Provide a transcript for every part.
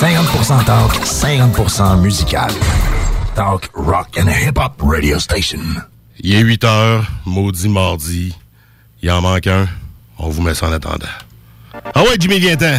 50% talk, 50% musical. Talk, rock and hip-hop radio station. Il est 8 heures, maudit mardi. Il en manque un. On vous met ça en attendant. Ah ouais, Jimmy Guintin.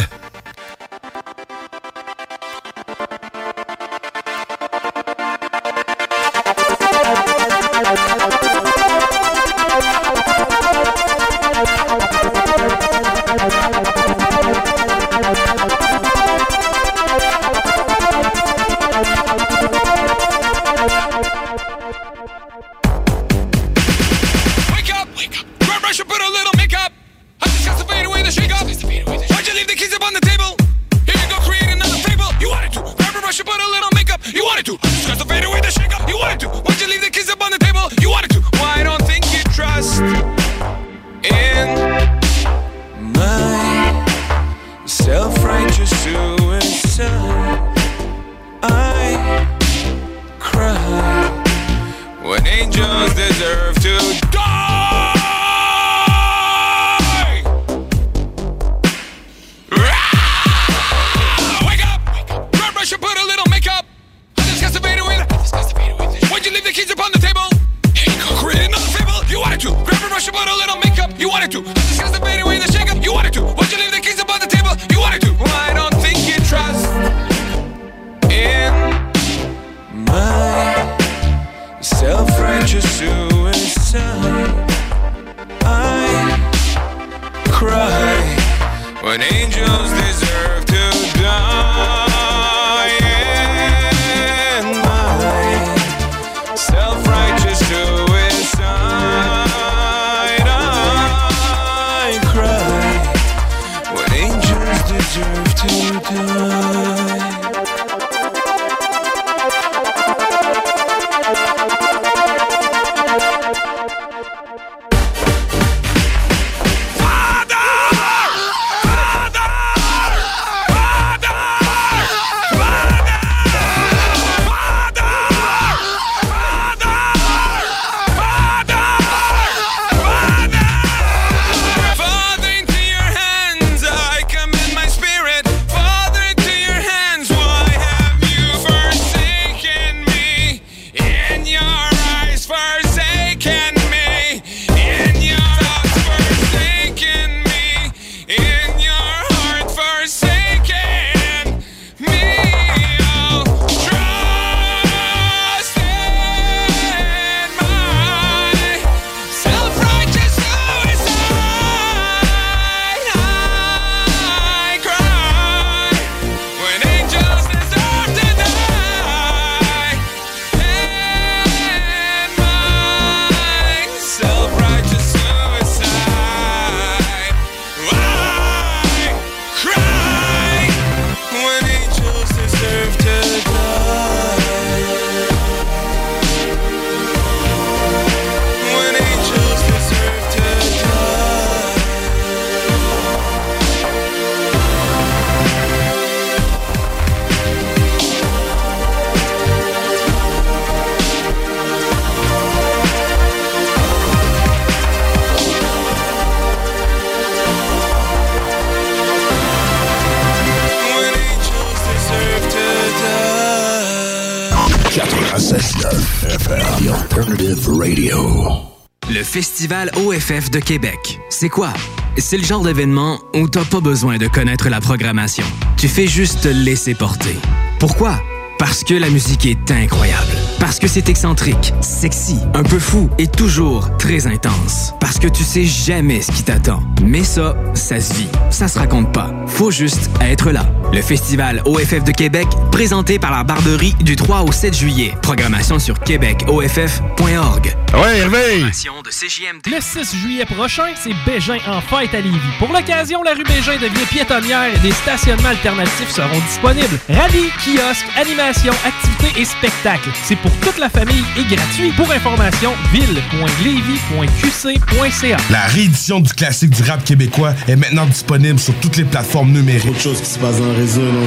Le Festival OFF de Québec. C'est quoi? C'est le genre d'événement où t'as pas besoin de connaître la programmation. Tu fais juste te laisser porter. Pourquoi? Parce que la musique est incroyable. Parce que c'est excentrique, sexy, un peu fou et toujours très intense. Parce que tu sais jamais ce qui t'attend. Mais ça, ça se vit. Ça se raconte pas. Faut juste être là. Le festival OFF de Québec, présenté par la Barberie du 3 au 7 juillet. Programmation sur québecoff.org. Ouais, Hervé! de CJMD. Le 6 juillet prochain, c'est Bégin en fête à Lévis. Pour l'occasion, la rue Bégin devient piétonnière et des stationnements alternatifs seront disponibles. Rallye, kiosques, animations, activités et spectacles. C'est pour toute la famille et gratuit. Pour information, ville.levy.qc.ca. La réédition du classique du rap québécois est maintenant disponible sur toutes les plateformes numériques. Autre chose qui se passe dans le réseau, non,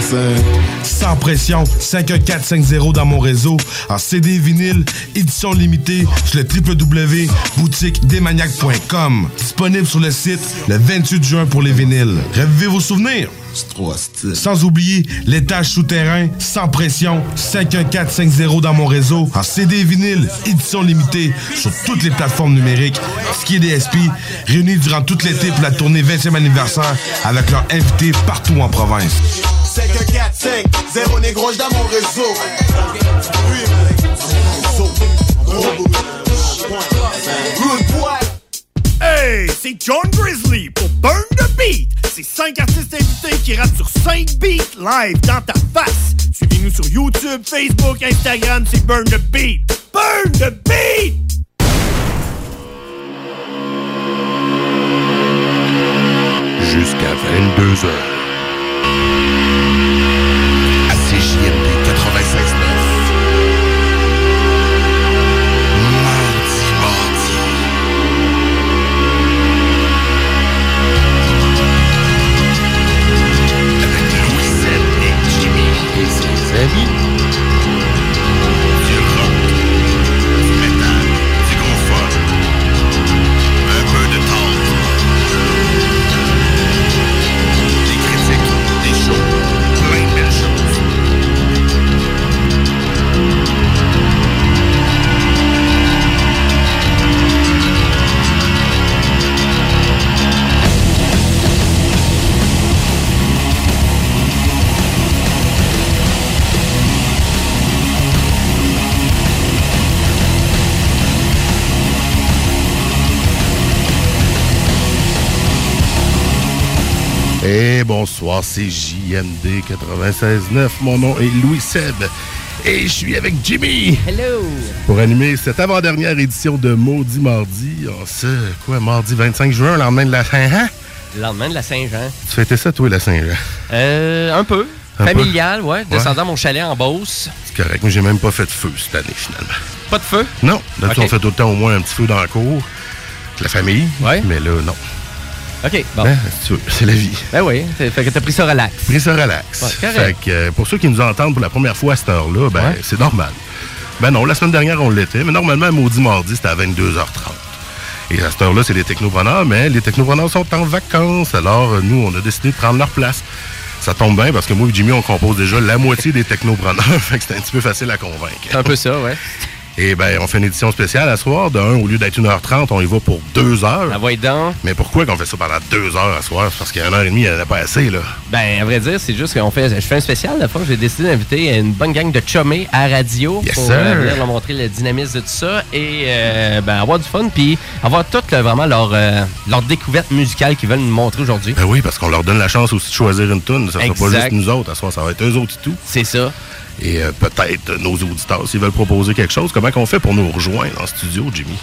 Sans pression, 51450 dans mon réseau. En CD vinyle, édition limitée sur le www.boutiquedesmaniacs.com. Disponible sur le site le 28 juin pour les vinyles. Revivez vos souvenirs. Sans oublier l'étage souterrain, sans pression, 51450 dans mon réseau, en CD vinyle, édition limitée, sur toutes les plateformes numériques. Ski DSP, réunis durant tout l'été pour la tournée 20e anniversaire avec leurs invités partout en province. 51450 négro dans mon réseau. Hey, c'est John Grizzly pour Burn the Beat. C'est 5 artistes invités qui rappent sur 5 beats live dans ta face. Suivez-nous sur YouTube, Facebook, Instagram, c'est Burn the Beat. Burn the Beat! Jusqu'à 22h. Et bonsoir, c'est JMD 96.9. Mon nom est Louis Seb et je suis avec Jimmy. Hello! Pour animer cette avant-dernière édition de Maudit Mardi. En ce, quoi, mardi 25 juin, le lendemain de la Saint-Jean? Le lendemain de la Saint-Jean. Tu fêtais ça, toi, la Saint-Jean? Euh, un peu. Un peu? Familial, ouais. Descendant mon chalet en Beauce. C'est correct, mais j'ai même pas fait de feu cette année, finalement. Pas de feu? Non, d'habitude, on fait tout le temps au moins un petit feu dans la cour. La famille. Ouais. Mais là, non. OK, bon. Si tu veux, c'est la vie. Ben oui, fait que t'as pris ça relax. Pris ça relax. Ouais, correct. fait que, euh, pour ceux qui nous entendent pour la première fois à cette heure-là, ben, Ouais. c'est normal. Ben non, la semaine dernière, on l'était, mais normalement, maudit mardi, c'était à 22h30. Et à cette heure-là, c'est les technopreneurs, mais les technopreneurs sont en vacances, alors nous, on a décidé de prendre leur place. Ça tombe bien parce que moi et Jimmy, on compose déjà la moitié des technopreneurs, fait que c'est un petit peu facile à convaincre. C'est un peu ça, ouais. Et ben, on fait une édition spéciale à soir. De un, au lieu d'être 1h30, on y va pour 2 heures. La voix donc. Mais pourquoi qu'on fait ça pendant 2 heures à soir? Parce qu'il y a une heure et demie, il n'y en a pas assez, là. Ben, à vrai dire, c'est juste qu'on fait. Je fais un spécial la fois. J'ai décidé d'inviter une bonne gang de chumés à radio Yes, pour sir. euh, venir leur montrer le dynamisme de tout ça et euh, ben, avoir du fun puis avoir toute là, vraiment leur, euh, leur découverte musicale qu'ils veulent nous montrer aujourd'hui. Ben oui, parce qu'on leur donne la chance aussi de choisir une tune. Ça sera pas juste nous autres. À soir, ça va être eux autres et tout. C'est ça. Et euh, peut-être nos auditeurs, s'ils veulent proposer quelque chose, comment qu'on fait pour nous rejoindre en studio, Jimmy?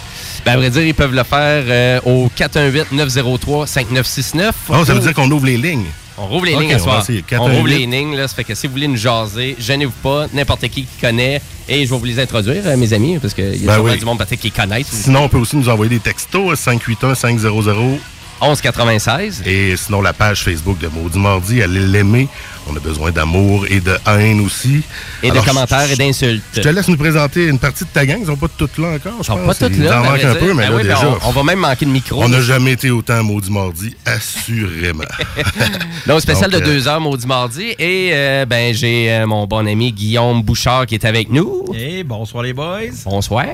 Ben, à vrai dire, ils peuvent le faire euh, au 418-903-5969. Oh, ça veut dire qu'on ouvre les lignes. On rouvre les lignes va soir. On rouvre 418. les lignes, là. Ça fait que si vous voulez nous jaser, gênez-vous pas. N'importe qui qui connaît. Et je vais vous les introduire, euh, mes amis, parce qu'il y a Ben oui. du monde peut-être qui connaissent. Sinon, on peut aussi nous envoyer des textos 581-500. 1196. Et sinon, la page Facebook de Maudit Mardi, allez l'aimer. On a besoin d'amour et de haine aussi. Et Alors, de commentaires je- et d'insultes. Je te laisse nous présenter une partie de ta gang. Ils sont pas toutes là encore, je Ils sont pense. pas toutes Il là. en à manque un dire. peu, mais Ben là, oui, ben déjà... on, on va même manquer de micro. On n'a jamais été autant maudit mardi, assurément. Donc, spécial Donc, de euh, deux heures, maudit mardi. Et euh, ben j'ai euh, mon bon ami Guillaume Bouchard qui est avec nous. Hey, bonsoir les boys. Bonsoir.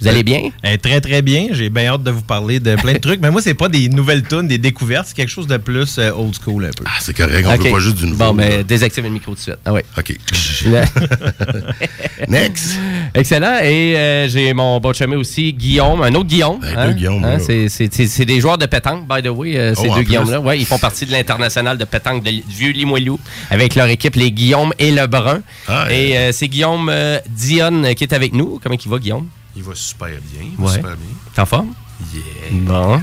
Vous allez bien? Eh, très très bien. J'ai bien hâte de vous parler de plein de trucs. Mais moi, c'est pas des nouvelles tunes, des découvertes. C'est quelque chose de plus euh, old school un peu. Ah, c'est correct, on Ok. veut pas juste du nouveau. Bon, là. ben, désactive le micro tout de suite. Ah ouais. OK. Next. Excellent. Et euh, j'ai mon bon chumé aussi, Guillaume, un autre Guillaume. Ben, deux Guillaumes, là. c'est, des joueurs de pétanque, by the way, euh, ces Oh, deux. Guillaumes-là. Ouais, ils font partie de l'international de pétanque de Li- Vieux Limoilou avec leur équipe, les Guillaume et Lebrun. Ah, et euh, c'est Guillaume euh, Dionne qui est avec nous. Comment il va, Guillaume? Il va super bien. Ouais. Super bien. T'es en forme? Yeah. Bon.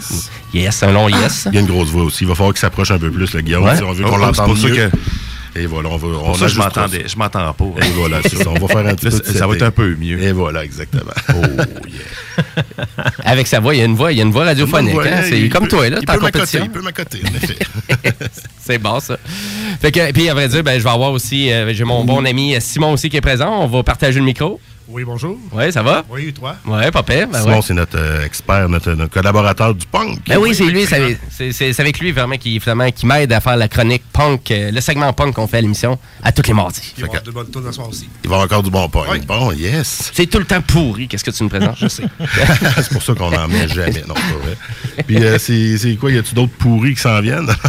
Yes, un long yes. Il y a une grosse voix aussi. Il va falloir qu'il s'approche un peu plus, le Guillaume. Ouais. Si on veut Oh, qu'on oh, l'entende mieux. que- Et voilà, on va... On ça, je m'entendais. Je m'entends pas. Et voilà, ça. On va faire un petit peu ça, va être un peu mieux. Et voilà, exactement. Oh, yeah. Avec sa voix, il y a une voix, il y a une voix radiophonique. Hein? C'est il comme peut- toi, là, il t'es en peut m'accoter, compétition. Il peut m'accoter, en effet. C'est bon, ça. Fait que, puis, à vrai dire, ben, je vais avoir aussi, euh, j'ai mon bon ami Simon aussi qui est présent. On va partager le micro. Oui, bonjour. Ouais, ça va? Oui, toi? Ouais, pas pire. Ben Simon, ouais. c'est notre euh, expert, notre, notre collaborateur du punk. Ben oui, c'est lui, c'est avec lui vraiment qui, finalement, qui m'aide à faire la chronique punk, euh, le segment punk qu'on fait à l'émission à tous les mardis. Il va y avoir de bonnes tunes ce soir aussi. Il va avoir encore du bon punk. Bon, yes. C'est tout le temps pourri, qu'est-ce que tu nous présentes? Je sais. c'est pour ça qu'on n'en met jamais. Non, c'est pas vrai. Puis, euh, c'est c'est quoi? Y a-tu d'autres pourris qui s'en viennent?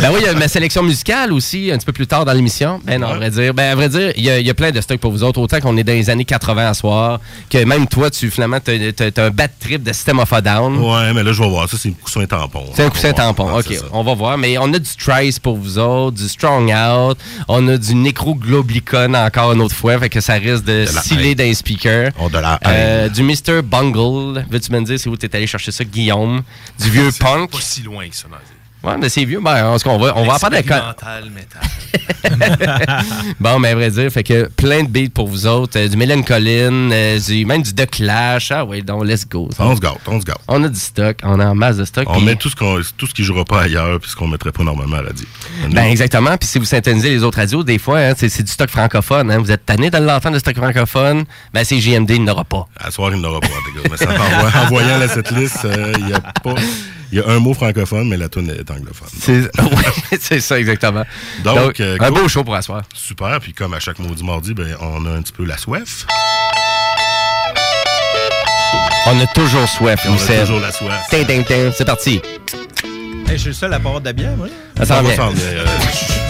Ben oui, il y a ma sélection musicale aussi, un petit peu plus tard dans l'émission. Ben non, à vrai dire. Ben, à vrai dire, il y, a- il y a plein de stocks pour vous autres. Autant qu'on est dans les années 80 à soir, que même toi, tu, finalement, t'as as, un bad trip de System of a Down. ouais, mais là, je vais voir. Ça, c'est un coussin tampon. C'est un On coussin tampon. Ah, OK, on va voir. Mais on a du Trice pour vous autres, du Strong Out, on a du Necrogloblicon encore une autre fois, fait que ça risque de, De sciller dans les speakers. Oh, de la Euh, du Mr. Bungle. Veux-tu me dire c'est où t'es allé chercher ça, Guillaume? Du vieux C'est punk? Pas si loin que ça. Ouais, mais c'est vieux. Ben, en tout cas, on va, on va en parler. Bon, mais à vrai dire, fait que plein de beats pour vous autres. euh, du Mélène Collin, euh, du, même du The Clash. Ah oui, donc let's go. On se gâte, on se gâte. On a du stock, on a en masse de stock. On met tout ce, qu'on, tout ce qui jouera pas ailleurs puis ce qu'on mettrait pas normalement à la radio. Ben exactement. Puis si vous syntonisez les autres radios, des fois, hein, c'est c'est du stock francophone. hein. Vous êtes tanné de l'entendre, le stock francophone. Ben c'est JMD, il n'aura pas. À soir, il n'aura pas, les gars. Mais ça, en, voyant- en voyant la setlist, euh, il y a pas. Il y a un mot francophone, mais la tune est anglophone. C'est ouais, ça, exactement. Donc, Donc, euh, un cool. beau show pour asseoir. Super. Puis comme à chaque maudit mardi, ben, on a un petit peu la soif. On a toujours soif, On a toujours la soif. Tin, tin, tin. C'est parti. Hey, je suis le seul à boire de la bière, moi. Ça s'en va vient.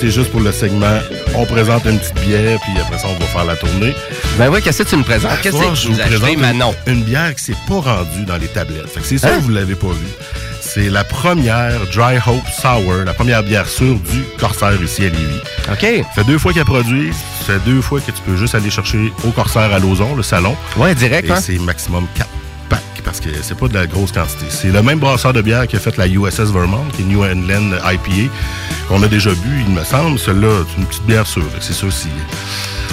C'est- juste pour le segment. On présente une petite bière, puis après ça, on va faire la tournée. Ben oui, qu'est-ce que tu nous présentes? Qu'est-ce que je tu vous présente une, Manon? une bière qui s'est pas rendue dans les tablettes. Fait que c'est ça Hein? que vous l'avez pas vu. C'est la première Dry Hope Sour, la première bière sûre du Corsair ici à Lévis. OK. Ça fait deux fois qu'elle produit. Ça fait deux fois que tu peux juste aller chercher au Corsair à Lauson, le salon. Ouais, direct, Et hein? c'est maximum 4 packs parce que c'est pas de la grosse quantité. C'est le même brasseur de bière qui a fait la USS Vermont, qui est New England IPA, qu'on a déjà bu, il me semble. Celle-là, c'est une petite bière sûre. C'est sûr, si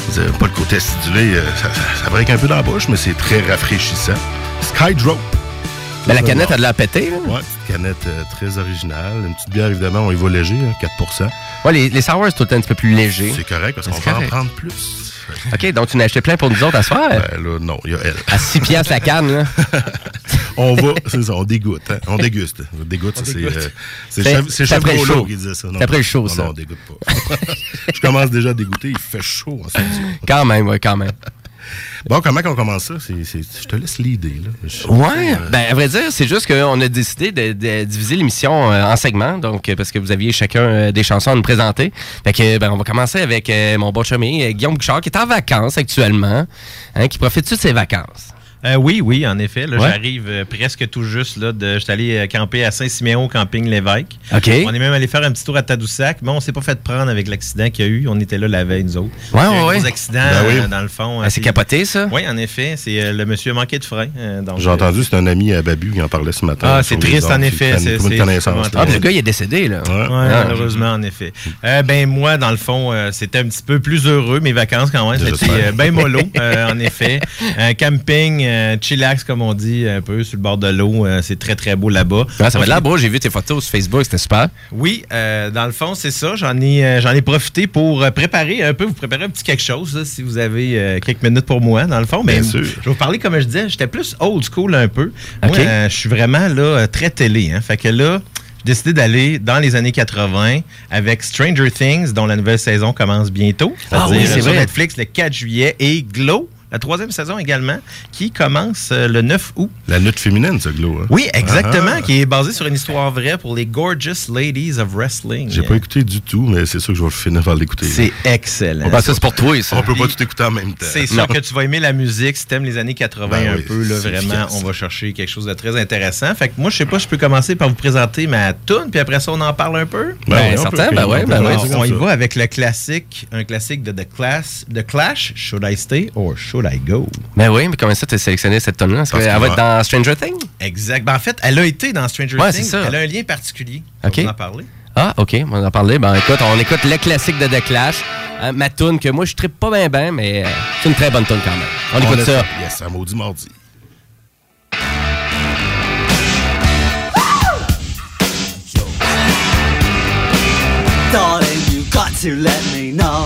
vous n'avez pas le côté acidulé, euh, ça, ça, ça break un peu dans la bouche, mais c'est très rafraîchissant. Skydrop. Ben, la canette a de la péter, là. Ouais, petite canette euh, très originale. Une petite bière, évidemment, on y va léger, hein, 4 Ouais, les, les sours, c'est tout le temps un petit peu plus léger. C'est correct parce qu'on va en prendre plus. OK, donc tu n'as acheté plein pour nous autres à soir? Ben là, non, il y a elle. À 6 piastres la canne, là. on va, c'est ça, on dégoûte. Hein? On déguste. On dégoûte, ça, c'est. euh, c'est show. qui disait ça. C'est après le show, non, ça. Non, on dégoûte pas. Je commence déjà à dégoûter, il fait chaud en. Quand même, ouais, quand même. Bon, comment qu'on commence ça? Je te laisse l'idée, Ouais, euh, ben à vrai dire, c'est juste qu'on a décidé de, diviser l'émission euh, en segments, donc euh, parce que vous aviez chacun euh, des chansons à nous présenter. Fait que ben on va commencer avec mon bon euh, Guillaume Bouchard, qui est en vacances actuellement, hein, qui profite de ses vacances? Euh, oui, oui, en effet. Ouais. J'arrive euh, presque tout juste. Là, de, je suis allé euh, camper à Saint-Siméon, camping Lévesque. On est même allé faire un petit tour à Tadoussac, mais on s'est pas fait prendre avec l'accident qu'il y a eu. On était là la veille, nous autres. Ouais, ouais, un ouais. gros accident, Ben oui. euh, dans le fond. Ah, c'est capoté, ça? Oui, en effet. C'est euh, le monsieur a manqué de frein. euh, J'ai entendu, c'est un ami à Babu qui en parlait ce matin. Ah, c'est triste, en effet, c'est- Ah, le gars, il est décédé, là. Ouais. Ouais, Ah. malheureusement, en effet. Euh, ben moi, dans le fond, euh, c'était un petit peu plus heureux, mes vacances quand même. C'était bien mollo, en effet. Un camping, euh, chillax, comme on dit, un peu sur le bord de l'eau. euh, c'est très, très beau là-bas. Ah, ça va là beau, j'ai vu tes photos sur Facebook, c'était super. Oui, euh, dans le fond, c'est ça. J'en ai, euh, j'en ai profité pour préparer un peu, vous préparer un petit quelque chose, là, si vous avez quelques minutes pour moi, dans le fond. Mais Bien sûr. je vais vous parler, comme je disais, j'étais plus old school un peu. Moi, je suis vraiment là, très télé. Hein. Fait que là, j'ai décidé d'aller dans les années 80 avec Stranger Things, dont la nouvelle saison commence bientôt. Ah oui, c'est sur vrai. Netflix le 4 juillet et Glow. La troisième saison également, qui commence euh, le 9 août. La lutte féminine, ce glow. Hein? Oui, exactement, Ah. qui est basée sur une histoire vraie pour les Gorgeous Ladies of Wrestling. J'ai pas écouté du tout, mais c'est sûr que je vais finir par l'écouter. C'est excellent. Ben, ça, c'est pour toi, ça. On peut pas tout écouter en même temps. C'est sûr que tu vas aimer la musique. Si t'aimes les années 80 Ben un oui, peu, là, vraiment, efficace. on va chercher quelque chose de très intéressant. Fait que moi, je sais pas, je peux commencer par vous présenter ma tune, puis après ça, on en parle un peu? Ben, oui, on certain, ben on ouais, ben ouais. on y ça. va avec le classique, un classique de The, Class, The Clash, Should I Stay or Should I Go? Ben oui, mais comment ça, t'as sélectionné cette tonne-là? Est-ce Parce qu'elle qu'il va va- être dans Stranger Things? Exact. Ben, en fait, elle a été dans Stranger Ouais, Things. c'est ça. Elle a un lien particulier. On OK. va en parler. Ah, OK, on va en parler. Ben écoute, on écoute le classique de The Clash. Hein, ma tune que moi, je trippe pas bien, bien, mais euh, c'est une très bonne tune quand même. On, écoute ça. Yes, un maudit mardi. Darling, you got to let me know.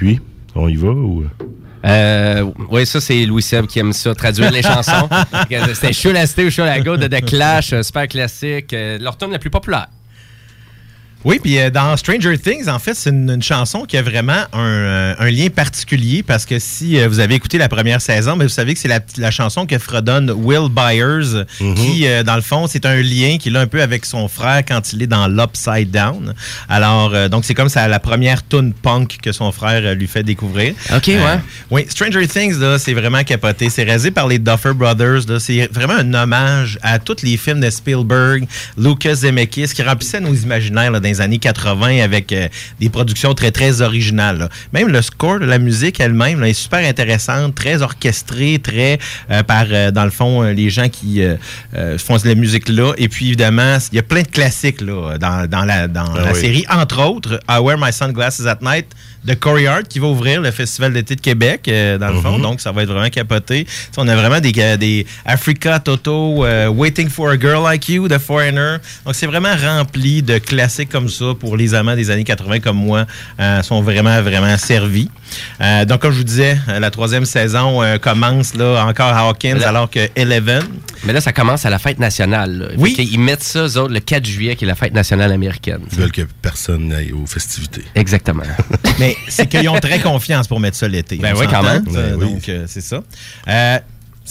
Et puis, on y va ou... Euh, oui, ça, c'est Louis Seb qui aime ça, traduire les chansons. C'était I Stay ou Should I Go de The Clash, euh, super classique. euh, leur tune la plus populaire. Oui, puis euh, dans Stranger Things, en fait, c'est une, une chanson qui a vraiment un, euh, un lien particulier parce que si euh, vous avez écouté la première saison, ben, vous savez que c'est la, la chanson que fredonne Will Byers, qui, euh, dans le fond, c'est un lien qu'il a un peu avec son frère quand il est dans l'Upside Down. Alors, donc, c'est comme ça la première tune punk que son frère lui fait découvrir. OK, ouais. Oui, Stranger Things, là, c'est vraiment capoté. C'est réalisé par les Duffer Brothers. C'est vraiment un hommage à tous les films de Spielberg, Lucas Zemeckis, qui remplissaient nos imaginaires là, dans les années 80 avec euh, des productions très, très originales. là. Même le score de la musique elle-même est super intéressante, très orchestrée, très euh, par, euh, dans le fond, les gens qui font de la musique-là. Et puis, évidemment, il y a plein de classiques là, dans, dans la, dans Ah la oui. série. Entre autres, I Wear My Sunglasses at Night de Corey Hart qui va ouvrir le Festival d'été de Québec, euh, dans le fond. Mhm. Donc, ça va être vraiment capoté. On a vraiment des, euh, des Africa, Toto, euh, Waiting for a Girl Like You, The Foreigner. Donc, c'est vraiment rempli de classiques comme ça pour les amants des années 80 comme moi. euh, sont vraiment, vraiment servis. Euh, donc, comme je vous disais, la troisième saison euh, commence là encore à Hawkins Là- alors que Eleven. Mais là, ça commence à la fête nationale. là. Oui. Qu'ils mettent ça, eux autres, le 4 juillet, qui est la fête nationale américaine. Ils veulent que personne n'aille aux festivités. Exactement. Mais c'est qu'ils ont très confiance pour mettre ça l'été. Ben oui, quand même. Euh, Ben oui. Donc, euh, c'est ça. Euh,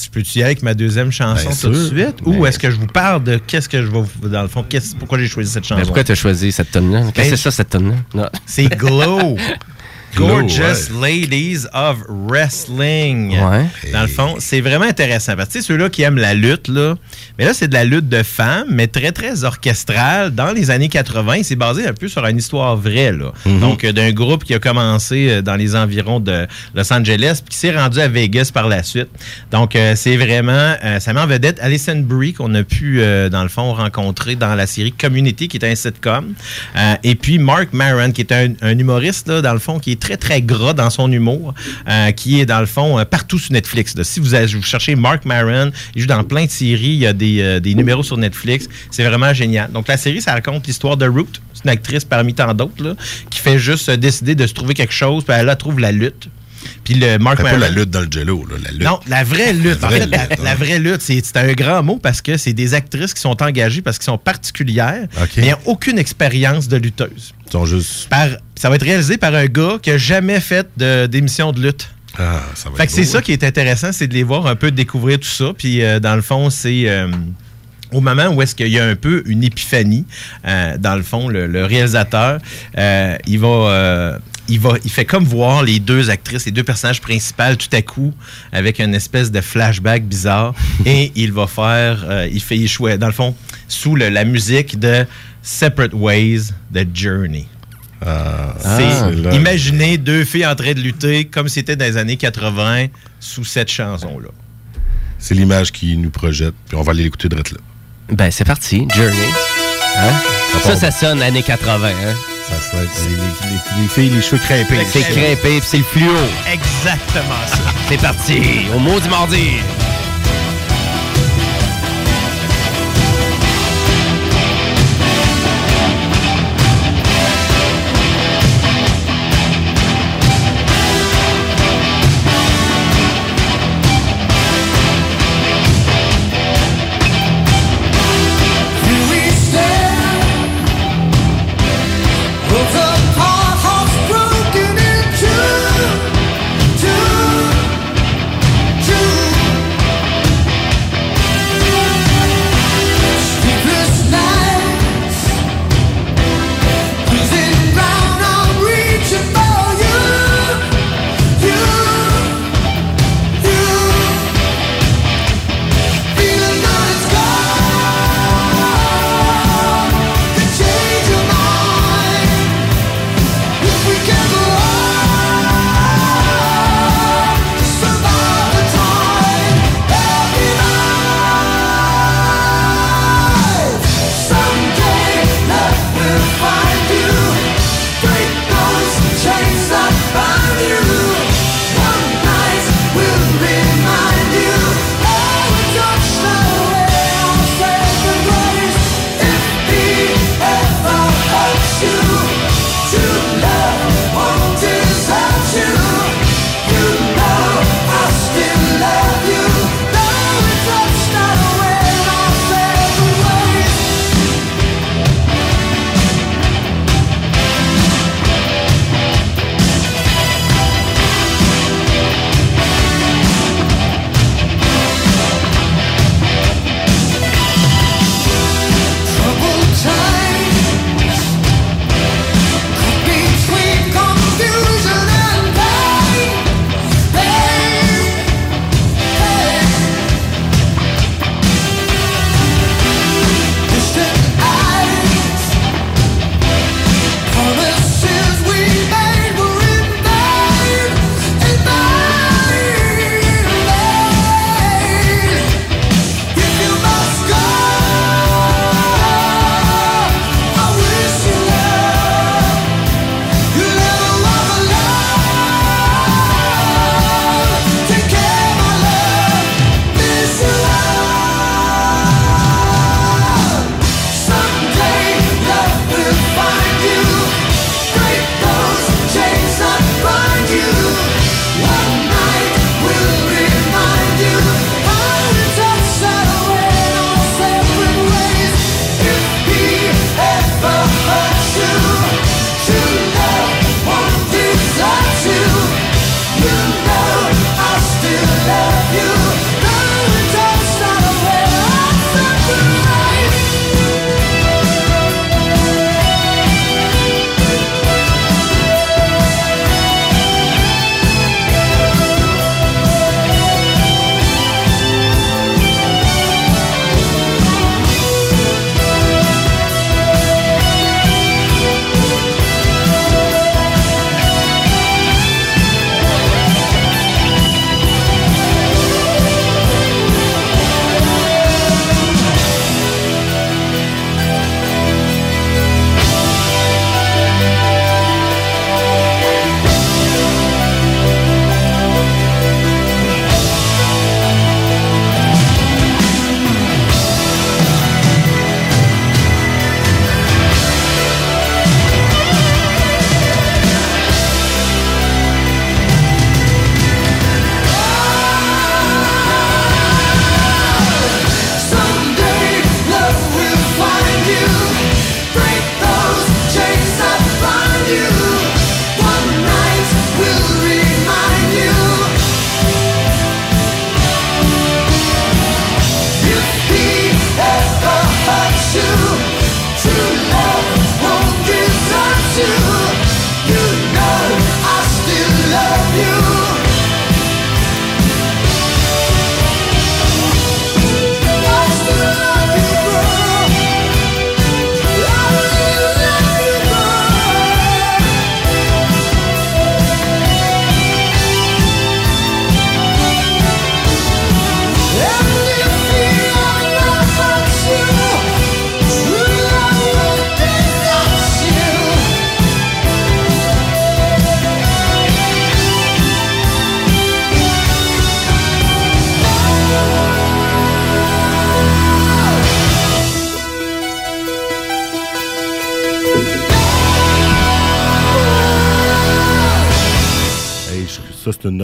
je peux-tu y aller avec ma deuxième chanson tout de suite? Ou Ben- est-ce que je vous parle de qu'est-ce que je vais vous. Dans le fond, pourquoi j'ai choisi cette chanson? Mais pourquoi tu as choisi cette tonne-là? Qu'est-ce que Ben, c'est ça, cette tonne-là? C'est Glow. Gorgeous Ladies of Wrestling. Ouais. Dans le fond, c'est vraiment intéressant. Parce que ceux-là qui aiment la lutte, là, mais là, c'est de la lutte de femmes, mais très, très orchestrale. Dans les années 80, c'est basé un peu sur une histoire vraie. Là. Donc, euh, d'un groupe qui a commencé euh, dans les environs de Los Angeles, puis qui s'est rendu à Vegas par la suite. Donc, euh, c'est vraiment, euh, ça met en vedette Alison Brie, qu'on a pu, euh, dans le fond, rencontrer dans la série Community, qui est un sitcom. Euh, et puis, Mark Maron, qui est un, un humoriste, là, dans le fond, qui est très, très gras dans son humour, euh, qui est dans le fond euh, partout sur Netflix. Si vous, vous cherchez Mark Maron, il joue dans plein de séries, il y a des, euh, des numéros sur Netflix. C'est vraiment génial. Donc la série, ça raconte l'histoire de Root. C'est une actrice parmi tant d'autres qui fait juste décider de se trouver quelque chose, puis elle là, trouve la lutte. Puis le Mark C'est pas la lutte dans le jello, là, la lutte. non, la vraie lutte. La En vraie fait, la, lutte, la vraie lutte, c'est un grand mot parce que c'est des actrices qui sont engagées parce qu'elles sont particulières, mais elles n'ont aucune expérience de lutteuse. Ils sont juste. Par, ça va être réalisé par un gars qui n'a jamais fait d'émission de, lutte. Ah, ça va Fait que c'est ça hein. qui est intéressant, c'est de les voir un peu découvrir tout ça. Puis euh, dans le fond, c'est euh, au moment où est-ce qu'il y a un peu une épiphanie, euh, dans le fond, le, le réalisateur, il va. Il, va, il fait comme voir les deux actrices, les deux personnages principaux tout à coup avec une espèce de flashback bizarre et il va faire, euh, il fait échouer, dans le fond, sous le- la musique de Separate Ways de Journey. Ah, C'est imaginez deux filles en train de lutter comme c'était dans les années 80 sous cette chanson-là. C'est l'image qui nous projette, puis on va aller l'écouter de là. Ben, c'est parti. Journey. Hein? Ça, ça sonne années 80. Hein? Ça les, les- les filles, les cheveux crêpés. C'est crêpé, c'est le fluo. Exactement ça. C'est parti. Au mot du mardi.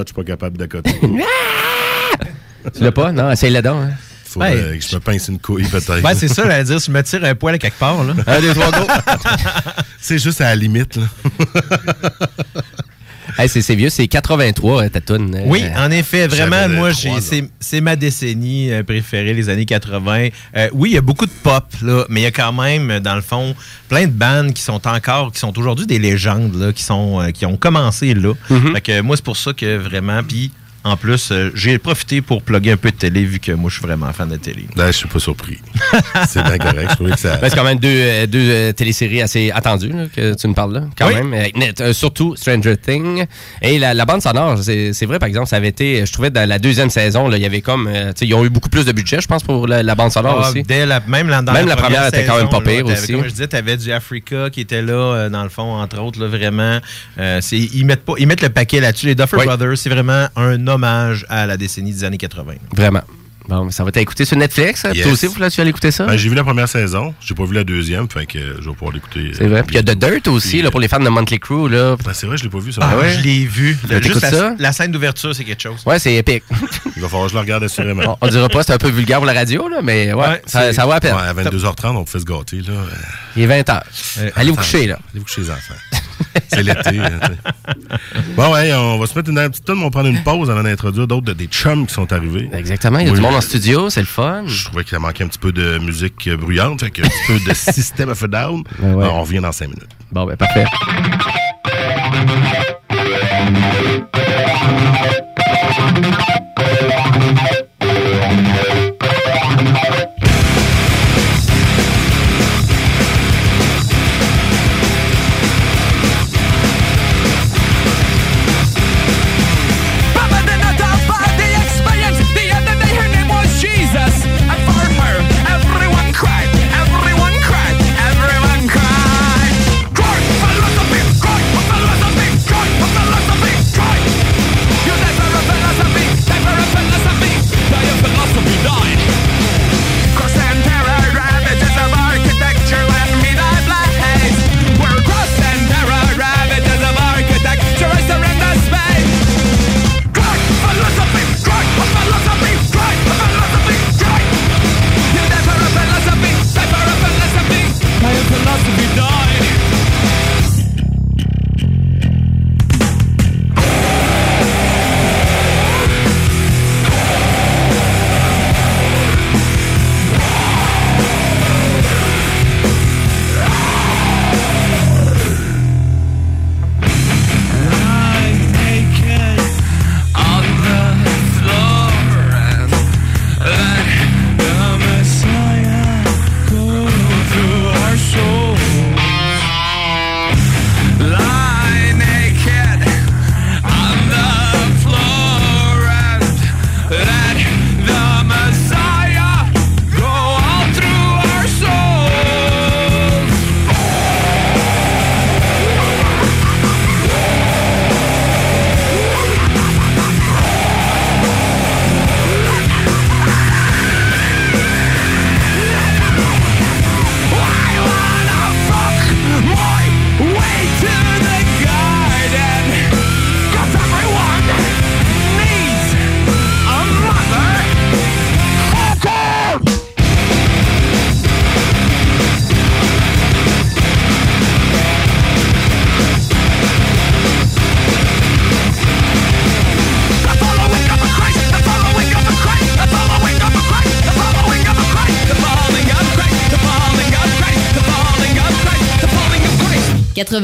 Je- suis pas capable d'accoter. Tu l'as pas? Non, essaye-le donc. hein. Faudrait Ben, que je me pince une couille, peut-être. Ben, c'est ça, j'allais dire, si je me tire un poil à quelque part, là. Un, deux, trois, go! c'est juste à la limite, là. Hey, c'est vieux, c'est 83, euh, ta toune. euh, Oui, en effet, vraiment, moi, c'est ma décennie euh, préférée, les années 80. Euh, oui, il y a beaucoup de pop, là, mais il y a quand même, euh, dans le fond, plein de bandes qui sont encore, qui sont aujourd'hui des légendes, là, qui, sont, euh, qui ont commencé là. Mm-hmm. Fait que moi, c'est pour ça que vraiment, puis en plus, euh, j'ai profité pour plugger un peu de télé, vu que moi, je suis vraiment fan de télé. Là, je suis pas surpris. c'est bien correct. Je trouvais que ça. Ben, c'est quand même deux, euh, deux euh, téléséries assez attendues là, que tu nous parles là, quand Oui. même. Euh, net- euh, surtout Stranger Things. Et la, la bande sonore, c'est c'est vrai, par exemple, ça avait été, je trouvais, dans la deuxième saison, là, il y avait comme, euh, ils ont eu beaucoup plus de budget, je pense, pour la, la bande sonore Ah, aussi. dès la, même la, dans Même la première était quand même pas pire aussi. Comme je disais, tu avais du Africa qui était là, euh, dans le fond, entre autres, là, vraiment. Euh, c'est- ils, mettent pas, ils mettent le paquet là-dessus. Les Duffer Oui. Brothers, c'est vraiment un hommage à la décennie des années 80. Vraiment. Bon, ça va t'écouter sur Netflix. hein? Yes. Toi aussi, là, tu vas l'écouter ça? Ben, j'ai vu la première saison, j'ai pas vu la deuxième, fait que euh, je vais pouvoir l'écouter. c'est vrai. Puis il y a The Dirt aussi, là, pour les fans de Monthly Crew. Là. Ben, c'est vrai, je l'ai pas vu ça. Ah, ouais? je l'ai vu. Ben, Juste la, ça? la scène d'ouverture, c'est quelque chose. Ouais, c'est épique. Il va falloir que je le regarde assurément. on, on dira pas, c'est un peu vulgaire pour la radio, là, mais ouais, Ouais, ça, va à peine. Ouais, à 22h30, on fait se gâter, là. Euh, Il est 20h. Allez vous coucher, là. Allez vous coucher, les enfants. C'est l'été. hein, bon, ouais, on va se mettre une petite tonne, on va prendre une pause avant d'introduire d'autres de- des chums qui sont arrivés. Exactement, il y a Oui, du monde en studio, c'est le fun. Je trouvais qu'il manquait un petit peu de musique bruyante, fait que un petit peu de System of a Down. Ben ouais. Alors, on revient dans 5 minutes. Bon, ben parfait.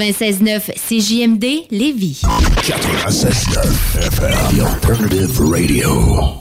96.9 CJMD Lévis. 96.9 FM, The Alternative Radio.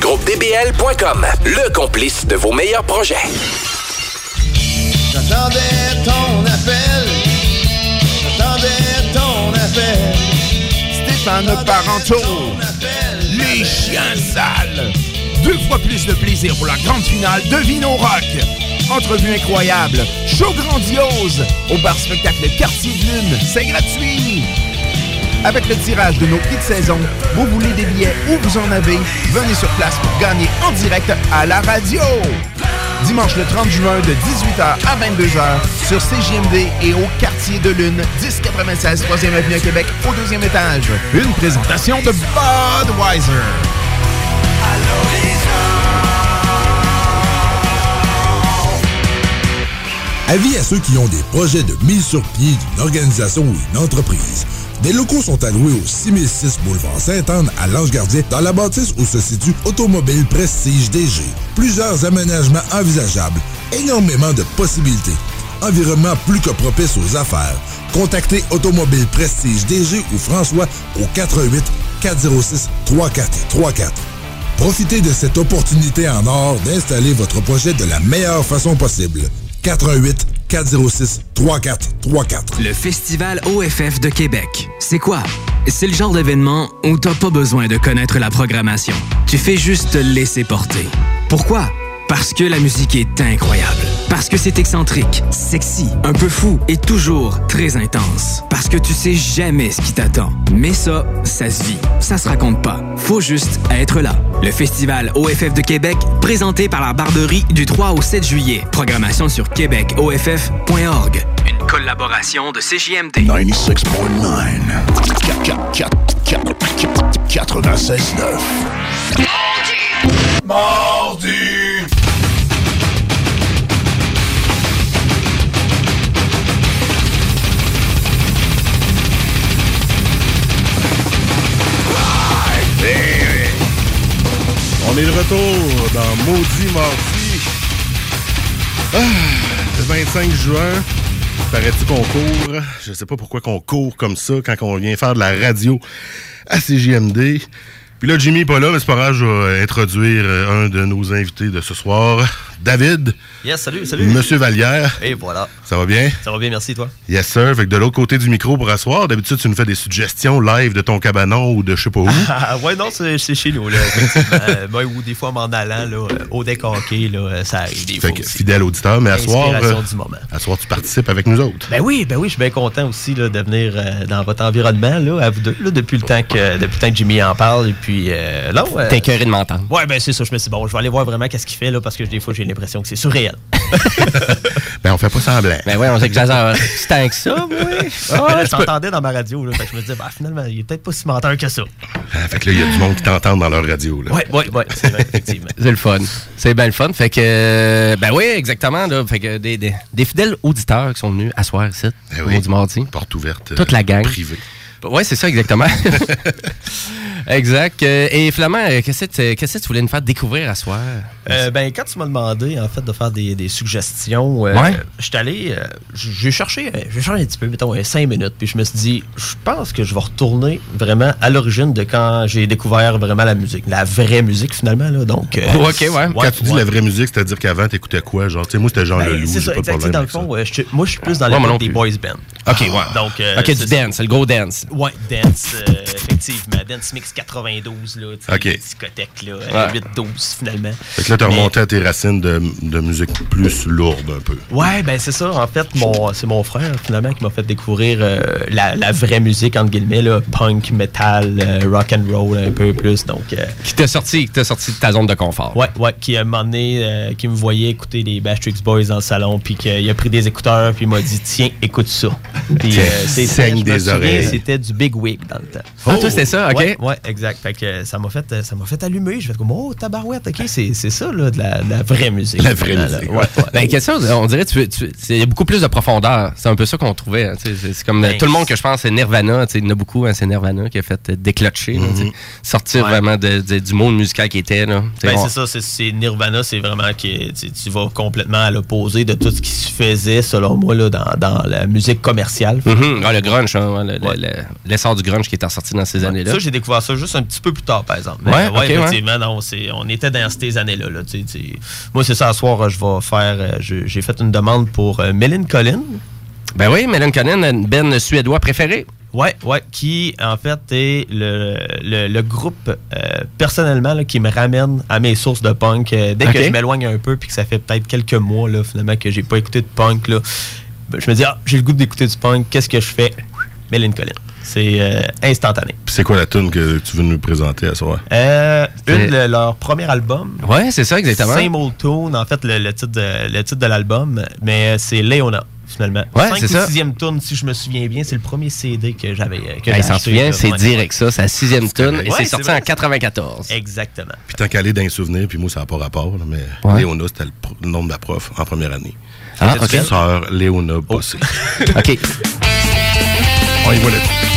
GroupeDBL.com, le complice de vos meilleurs projets. J'attendais ton appel. J'attendais ton appel. Stéphane Parenteau. Les chiens sales. Deux fois plus de plaisir pour la grande finale de Vino Rock. Entrevue incroyable, show grandiose, au bar spectacle Quartier de Lune, c'est gratuit. Avec le tirage de nos de saison, vous voulez des billets ou vous en avez, venez sur place pour gagner en direct à la radio. Dimanche le 30 juin de 18h à 22h sur CJMD et au Quartier de Lune, 1096 3e Avenue à Québec, au deuxième étage. Une présentation de Budweiser. Avis à ceux qui ont des projets de mise sur pied d'une organisation ou une entreprise. Des locaux sont alloués au 6006 boulevard Sainte-Anne à Lange-Gardien dans la bâtisse où se situe Automobile Prestige DG. Plusieurs aménagements envisageables, énormément de possibilités. Environnement plus que propice aux affaires. Contactez Automobile Prestige DG ou François au 88 406 3434. Profitez de cette opportunité en or d'installer votre projet de la meilleure façon possible. 88 406 3434. Le Festival OFF de Québec. C'est quoi? C'est le genre d'événement où t'as pas besoin de connaître la programmation. Tu fais juste te laisser porter. Pourquoi? Parce que la musique est incroyable. Parce que c'est excentrique, sexy, un peu fou et toujours très intense. Parce que tu sais jamais ce qui t'attend. Mais ça, ça se vit. Ça se raconte pas. Faut juste être là. Le festival OFF de Québec, présenté par la Barberie du 3 au 7 juillet. Programmation sur québecoff.org. Une collaboration de CJMD. 96.9. 96.9. Maudit Mardi. Ah, le 25 juin. Paraît-il qu'on court? Je sais pas pourquoi qu'on court comme ça quand on vient faire de la radio à CJMD. Puis là, Jimmy est pas là, mais c'est pas grave, je vais introduire euh, un de nos invités de ce soir, David. Yes, salut, salut. Monsieur Vallière. Et voilà. Ça va bien? Ça va bien, merci, toi. Yes, sir. Fait que de l'autre côté du micro pour asseoir, d'habitude, tu nous fais des suggestions live de ton cabanon ou de je sais pas où. Ah, ouais, non, c'est chez nous, là. effectivement. Euh, moi, ou des fois, m'en allant, là, euh, au décanqué, là, euh, ça arrive des Fait fois que, aussi. fidèle auditeur, mais à soir, euh, du moment. à soir, tu participes avec nous autres. Ben oui, ben oui, je suis bien content aussi là, de venir euh, dans votre environnement, là, à vous deux, là, depuis le temps que depuis le temps que Jimmy en parle. Et puis, euh, euh, T'es écœuré de m'entendre. Ouais, ben c'est ça. Je me suis dit, bon, je vais aller voir vraiment qu'est-ce qu'il fait, là, parce que des fois, j'ai l'impression que c'est surréel. Ben, on fait pas semblant. Ben ouais, on s'exagère. C'est tant que ça, oui. Ah, je t'entendais dans ma radio, là, fait que je me disais, bah, finalement, il est peut-être pas si menteur que ça. Ah, fait que là, il y a du monde qui t'entend dans leur radio. Là. Ouais, ouais, ouais, c'est vrai, effectivement. C'est le fun. C'est bien le fun. Fait que, euh, ben oui, exactement. Là, fait que des, des, des fidèles auditeurs qui sont venus asseoir ici, Ben au oui. du mardi. Porte ouverte. Toute la gang. Privée. Ouais, c'est ça, exactement. Exact. Euh, et Flamand, euh, qu'est-ce que tu- qu'est-ce que tu voulais nous faire découvrir à soir? Euh, ben, quand tu m'as demandé, en fait, de faire des, des suggestions, euh, Ouais. je suis allé, euh, j'ai cherché, j'ai cherché un petit peu, mettons, cinq minutes, puis je me suis dit, je pense que je vais retourner vraiment à l'origine de quand j'ai découvert vraiment la musique, la vraie musique, finalement, là, donc... euh, Quand tu dis ouais. la vraie musique, c'est-à-dire qu'avant, t'écoutais quoi? Genre, tu sais, moi, c'était Jean Ben, Leloup, c'est j'ai pas de exact. problème Dans le fond, moi, je suis plus dans Ouais, non des boys band. OK, ouais. Donc, euh, OK, du dance, le gros dance. Ouais, dance, euh, effectivement. Dance mix 92, là, tu sais, Ok. discothèque, là, Ouais. 8-12 finalement. Fait que là, t'as remonté à tes racines de, de musique plus lourde un peu. Ouais, ben c'est ça. En fait, mon, c'est mon frère finalement qui m'a fait découvrir euh, la, la vraie musique entre guillemets, là, punk, metal, euh, rock and roll un peu plus. Donc, euh, Qui t'a sorti, qui t'a sorti de ta zone de confort. ouais, ouais, qui a un moment donné, euh, qui me voyait écouter les Bastrix Boys dans le salon, puis qu'il a pris des écouteurs, puis il m'a dit tiens, écoute ça. Puis me des oreilles. C'était du Big Wig dans le temps. Ah, toi, c'était ça, ok. Ouais, ouais, exact. Fait que euh, ça m'a fait, euh, ça m'a fait allumer. Je fais comme oh tabarouette, ok, c'est, c'est ça là, de la, de la vraie musique. La vraie musique, ouais. Ben, question, on dirait tu, tu- il y a beaucoup plus de profondeur. C'est un peu ça qu'on trouvait. hein, c'est comme Ben, tout le monde que je pense, c'est Nirvana. tu sais, Il y en a beaucoup, hein, c'est Nirvana qui a fait euh, tu sais, Sortir Ouais. vraiment de- de- du monde musical qui était. Là. Ben, on- c'est ça, c'est, Nirvana, c'est vraiment que tu, vas complètement à l'opposé de tout ce qui se faisait, selon moi, là, dans, dans la musique commerciale. Mhm, ah, le grunge, hein, le- le- l'essor du grunge qui était ressorti dans ces années-là. Ça, j'ai découvert ça juste un petit peu plus tard, par exemple. Mais, Ouais, euh, ouais. effectivement, non, on était dans ces années-là. là. Moi, c'est ça, à soir, je vais faire. euh, j'ai fait une demande pour euh, Collin. Ben oui, Mélène Collin, ben suédois préféré. Ouais, ouais, qui en fait est le, le, le groupe euh, personnellement là, qui me ramène à mes sources de punk. Euh, dès que je m'éloigne un peu puis que ça fait peut-être quelques mois là, finalement que j'ai pas écouté de punk, là, ben, je me dis ah j'ai le goût d'écouter du punk, qu'est-ce que je fais? Mélène Collin. C'est euh, instantané. Puis c'est quoi la tune que tu veux nous présenter à soir? Euh, une, le- leur premier album. Ouais, c'est ça, exactement. Same Old Tune, en fait, le, le titre, de, le titre de l'album, mais euh, c'est Léona, finalement. Ouais, c'est ou ça. sixième tune, si je me souviens bien, c'est le premier CD que j'avais. euh, que Ben, s'en souvient, c'est direct ça, c'est la sixième tune et Ouais, c'est c'est sorti vrai, en 94. Exactement. Puis tant qu'à aller dans les souvenirs, puis moi, ça n'a pas rapport, là, mais Ouais. Léona, c'était le, nom de ma prof en première année. Ah, ok. Sœur Léona Bossé. OK. On y va là-dessus.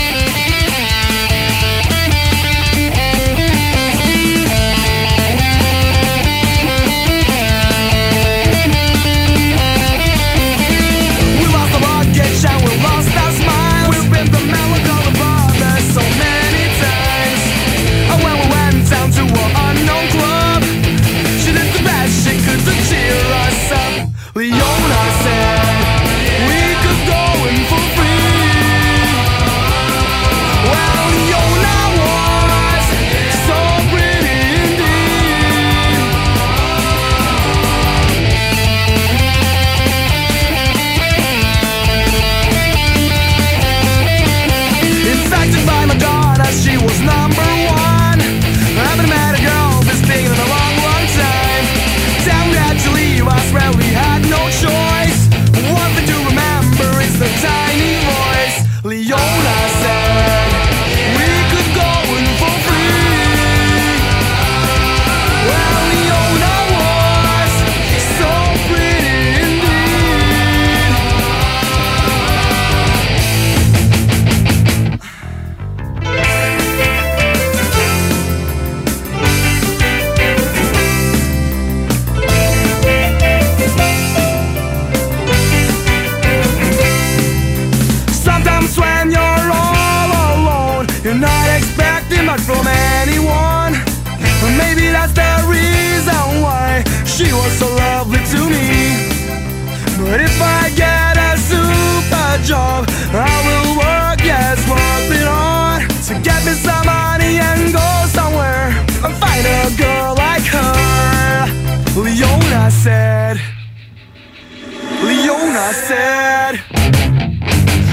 said,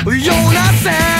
you're not sad.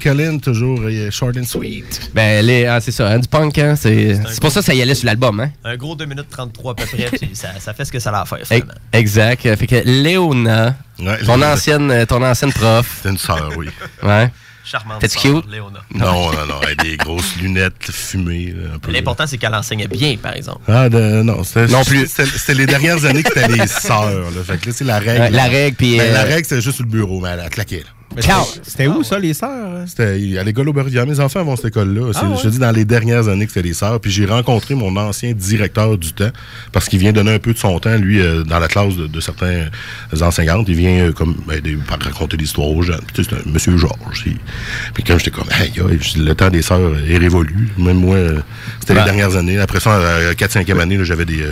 Collin, toujours euh, short and sweet. Ben, est- ah, c'est ça, hein, du punk, hein, c'est c'est pour ça que ça y allait sur l'album, hein? Un gros 2 minutes 33 à peu près, puis ça, ça fait ce que ça a à faire, finalement. Exact. Fait que Léona, ton, Léona. ancienne, euh, ton ancienne prof. C'est une sœur, oui. Ouais. Charmante T'es-tu sœur, cute? Léona. Non, non, non. Elle a des grosses lunettes fumées. là, un peu. L'important, c'est qu'elle enseignait bien, par exemple. Ah, de- non, c'était Non plus. C'était c'était les dernières années que c'était les sœurs. Là. Fait que là, c'est la règle. Ouais, la règle, puis, Ben, euh, La règle, c'était juste sur le bureau, mais elle a claqué. là. C'était où ça, les sœurs? C'était à l'école Aubervilliers. Mes enfants vont à cette école-là. Ah ouais? Je dis dans les dernières années que c'était les sœurs. Puis j'ai rencontré mon ancien directeur du temps parce qu'il vient donner un peu de son temps, lui, euh, dans la classe de, de certains enseignantes. Il vient euh, comme ben, des- raconter des histoires aux jeunes. Puis, tu sais, c'est un monsieur Georges. Il- Puis quand j'étais comme, hey, le temps des sœurs est révolu. Même moi, euh, c'était Ben. les dernières années. Après ça, à la 4-5e année, j'avais des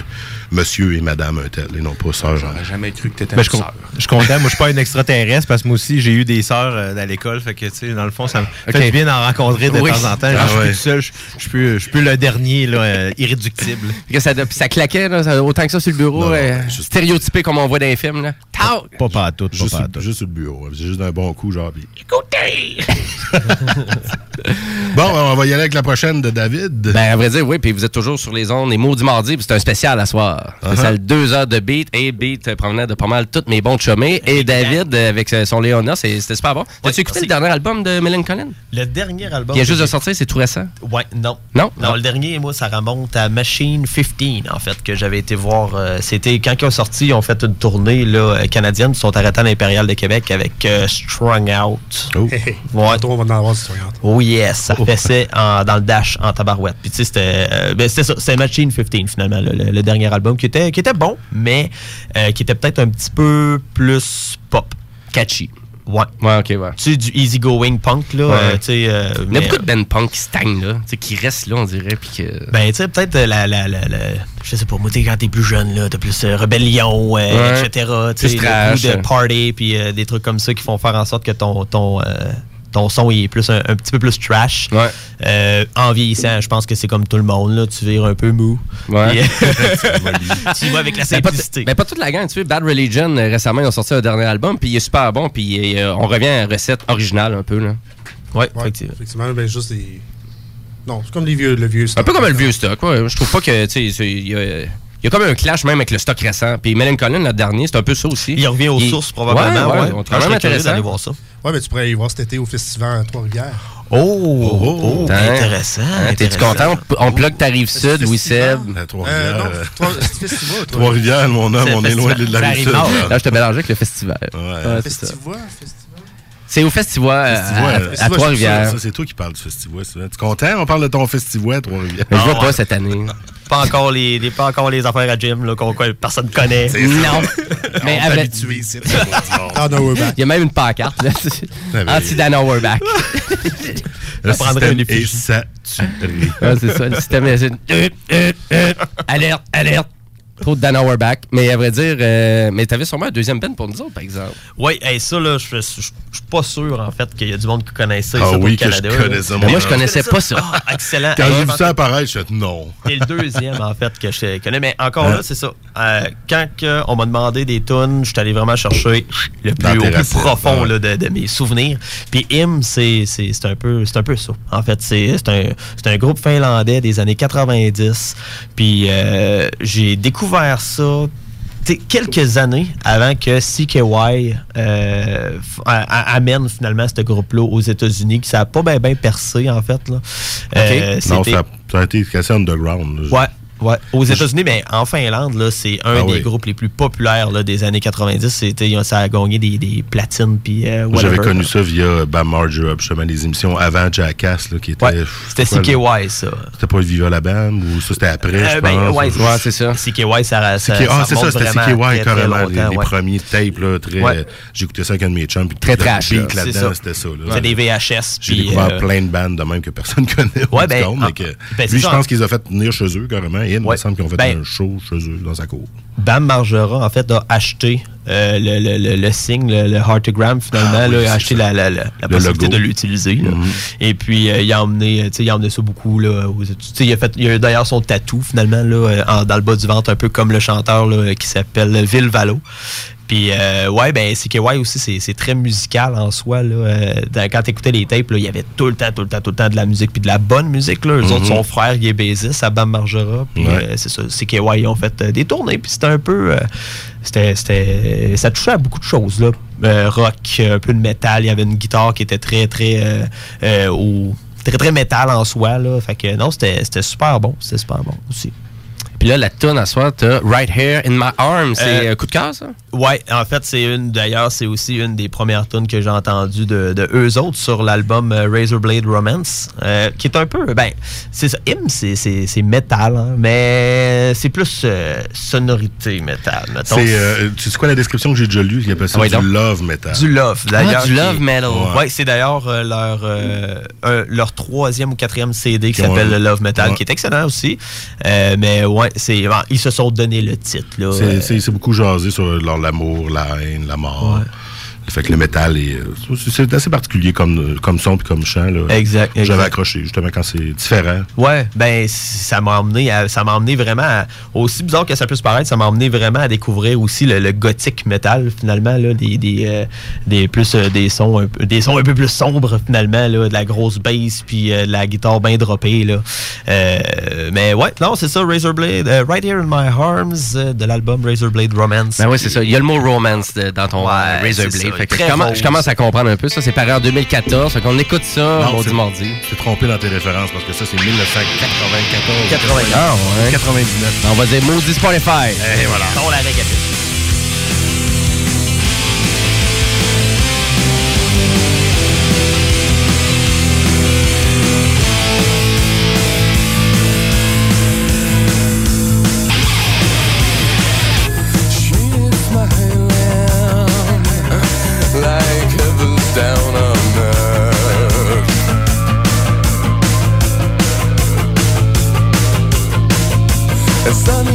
monsieur et madame un tel, et non pas sœurs. J'aurais jamais cru que t'étais Ben, une je, sœur. je suis content. Moi, je suis pas un extraterrestre parce que moi aussi, j'ai eu des sœurs euh, à l'école. Fait que, tu sais, dans le fond, ça me Ok. fait bien d'en rencontrer de Oui. temps en temps. Ah je suis ouais. plus tout seul. Je suis plus, suis le dernier, là, euh, irréductible. Que ça, puis ça claquait, là, autant que ça sur le bureau, Non, euh, juste- stéréotypé comme on voit dans les films. Là. Pas pas à tout, pas Juste, pas à sur- tout. juste sur le bureau. C'est juste un bon coup, genre. puis- Écoutez! Bon, on va y aller avec la prochaine de David. Ben, à vrai dire, oui, puis vous êtes toujours sur les ondes, les mots du mardi, puis c'est un spécial à soir. Uh-huh. Spécial deux heures de beat, et beat provenant de pas mal tous mes bons chumés. Et David, euh, avec euh, son Léona, c'était super bon. T'as-tu écouté le dernier album de Mélène Collin? Le dernier album. Qui vient juste que de sortir, c'est tout récent? Ouais, non. Non? Non, le dernier, moi, ça remonte à Machine 15, en fait, que j'avais été voir. euh, C'était quand ils ont sorti, ils ont fait une tournée là, canadienne. Ils sont arrêtés à l'Impérial de Québec avec euh, Strung Out. Oh. Ouais. on va en avoir Strung Out. Oh yes, ça fessait en- dans le dash en tabarouette. Puis tu sais, c'était euh, ben, c'était ça, c'était Machine 15 finalement, le, le- le dernier album qui était, qui était bon, mais euh, qui était peut-être un petit peu plus pop. Catchy. Ouais. Ouais, ok, ouais. Tu sais, du easygoing punk, là. Ouais. euh, tu sais, euh, Il y a beaucoup de band punk qui stagnent, là, tu sais, qui restent là, on dirait, puis que... Ben, tu sais, peut-être la, la, la, la- Je sais pas, moi, tu quand t'es plus jeune, là, t'as plus euh, rébellion, Ouais. etc. Tu sais, de party, puis des trucs comme ça qui font faire en sorte que ton, ton, ton son il est plus un, un petit peu plus trash. Euh, en vieillissant, je pense que c'est comme tout le monde, là. Tu vires un peu mou. Ouais. Tu vas avec la pas, simplicité. ben, pas toute la gang, tu sais. Bad Religion, euh, récemment, ils ont sorti un dernier album, puis il est super bon, puis euh, on revient à la recette originale un peu, là. Ouais, effectivement. ben, juste des. Non, c'est comme les vieux, le vieux Un peu comme le vieux stock, ouais. Je trouve pas que, tu sais, c'est- il y a... Comme un clash même avec le stock récent. Puis Melen Collin, le dernier, c'est un peu ça aussi. Il revient aux Il- sources, probablement, Ouais, ouais, ouais. on Ah, même intéressant. d'aller voir ça. Ouais, mais tu pourrais y voir cet été au festival à Trois-Rivières. Oh, oh, Putain. intéressant. Hein, T'es-tu content? On, on plug ta rive sud, Louis Seb. Trois-Rivières. Euh, euh, Trois- festival, Trois-Rivières, mon homme, on est loin de festival. la rive sud. nord. Là, je te mélangeais avec le festival. Ouais. Ça. Festival, C'est au festival euh, Festival, à, euh, à ça, Trois-Rivières. C'est toi qui parles du festival. Tu es content? On parle de ton festival à Trois-Rivières. Je vois pas cette année. Pas encore les, les- pas encore les affaires à Jim là, qu'on personne connaît. Non. Mais On avec- habitué ici. Ah, no, we're back. Il y a même une pancarte. là. mais- Anti-Dana We're Le Ça prendrait système une est saturé. C'est ça, le système est. Euh, euh, euh, alerte, alerte. Trop de Dan Auerbach. Mais à vrai dire, euh, mais t'avais sûrement un deuxième band pour nous autres, par exemple. Oui, hey, ça, là, je je- je- je suis pas sûr, en fait, qu'il y a du monde qui connaît ça Ah ici oui, au que je Canada. connais ça, Mais moi, je connaissais pas ça. Ah, excellent. Quand j'ai je vu ça apparaître, je suis non. C'est le deuxième, en fait, que je connais. Mais encore Hein? là, c'est ça. Euh, quand on m'a demandé des tunes, je suis allé vraiment chercher le plus, au plus profond ouais. là, de, de mes souvenirs. Puis Im, c'est c'est- c'est un, peu- c'est un peu ça. En fait, c'est c'est un, c'est un groupe finlandais des années 90. Puis euh, j'ai découvert ça tu sais, quelques années avant que CKY euh, a- a- amène finalement ce groupe-là aux États-Unis, qui ça n'a pas bien ben percé, en fait. Là. Euh, non, ça, ça a été cassé underground. Ouais. Ouais, aux États-Unis, mais en Finlande, là, c'est un Ah des oui. groupes les plus populaires là, des années 90. C'était, ça a gagné des, des platines puis euh, Moi, J'avais connu ça via Bam Margera, justement, les émissions avant Jackass, là, qui était. Ouais, c'était CKY, ça. C'était pas Viva la Band ou ça c'était après, Euh, je ben, pense. ouais, ou- c'est ça. CKY, ça, ça, ah, c'est ça, c'était CKY très, très carrément. les, les ouais. premiers tapes, là, très. Ouais. J'écoutais ça avec un de mes chums. puis Très le trash, beat là-dedans, ça. c'était ça. C'est des VHS, J'ai découvert euh, plein de bandes de même que personne connaît. Ouais, ben, Discord, mais que- ben, lui, je pense qu'ils ont fait venir chez eux carrément. Il me semble qu'ils ont fait Ben, un show chez eux, dans sa cour. Bam Margera, en fait, a acheté euh, le, le, le, le signe, le, Heartogram, finalement. Ah oui, là, il a acheté la, la, la, la possibilité logo. de l'utiliser. Mhm. Et puis, euh, il, a emmené, il a emmené ça beaucoup. Là, aux il a, fait, il a d'ailleurs son tatou, finalement, là, euh, en- dans le bas du ventre, un peu comme le chanteur là, qui s'appelle Ville Valo. Puis, euh, ouais, ben, CKY aussi, c'est très musical en soi. Là. Euh, quand t'écoutais les tapes, il y avait tout le temps, tout le temps, tout le temps de la musique, puis de la bonne musique. Là. Eux Mhm. autres, son frère, il est bassiste à Bam Margera. Puis, Ouais. euh, c'est ça, CKY, ils ont fait des tournées, puis c'était un peu. c'était, ça touchait à beaucoup de choses, là. Rock, un peu de métal, il y avait une guitare qui était très, très. au- très, très métal en soi, là. Fait que non, c'était, super bon. C'était super bon aussi. Puis là, la tune à soir, t'as Right Here in My Arms. C'est coup de cœur, ça? Ouais, en fait, c'est une. D'ailleurs, c'est aussi une des premières tunes que j'ai entendues de, de eux autres sur l'album euh, Razorblade Romance, euh, qui est un peu. Ben, c'est ça. Hymn, c'est- c'est c'est métal, hein, mais c'est plus euh, sonorité métal. mettons. C'est, euh, tu sais quoi la description que j'ai déjà lue? Il appelle ça Ah ouais, du donc. love metal. Du love, d'ailleurs. Ah, du qui- love metal. Ouais, c'est d'ailleurs euh, leur, euh, un- leur troisième ou quatrième CD qui Qui s'appelle le Love Metal, Ouais. qui est excellent aussi. Euh, mais ouais, c'est, bon, ils se sont donné le titre. Là, C'est, Euh, c'est- c'est beaucoup jasé sur leur- l'amour, la haine, la mort. Fait que le métal est. euh, c'est- assez particulier comme, comme son puis comme chant. Là. Exact, J'avais accroché, justement, quand c'est différent. Ouais, ben ça m'a emmené à- ça m'a emmené vraiment à- aussi bizarre que ça puisse paraître, ça m'a emmené vraiment à découvrir aussi le, le gothique metal finalement là, des des, euh, des plus euh, des sons un peu, des sons un peu plus sombres finalement là, de la grosse bass puis euh, de la guitare bien droppée là. Euh, mais ouais, non, c'est ça Razorblade euh, Right Here in My Arms euh, de l'album Razorblade Romance. Ben oui, c'est ça. Il y a le mot romance de- dans ton euh, c'est Razorblade. Ça. Fait que je, commence, je à comprendre un peu. Ça, c'est paru en 2014. Fait qu'on écoute ça, Non, mardi, mardi. Tu t'es trompé dans tes références parce que ça, c'est 1994. 99. Ah, ouais. 99. On va dire maudit Spotify. Et voilà. On la récapitule. The sun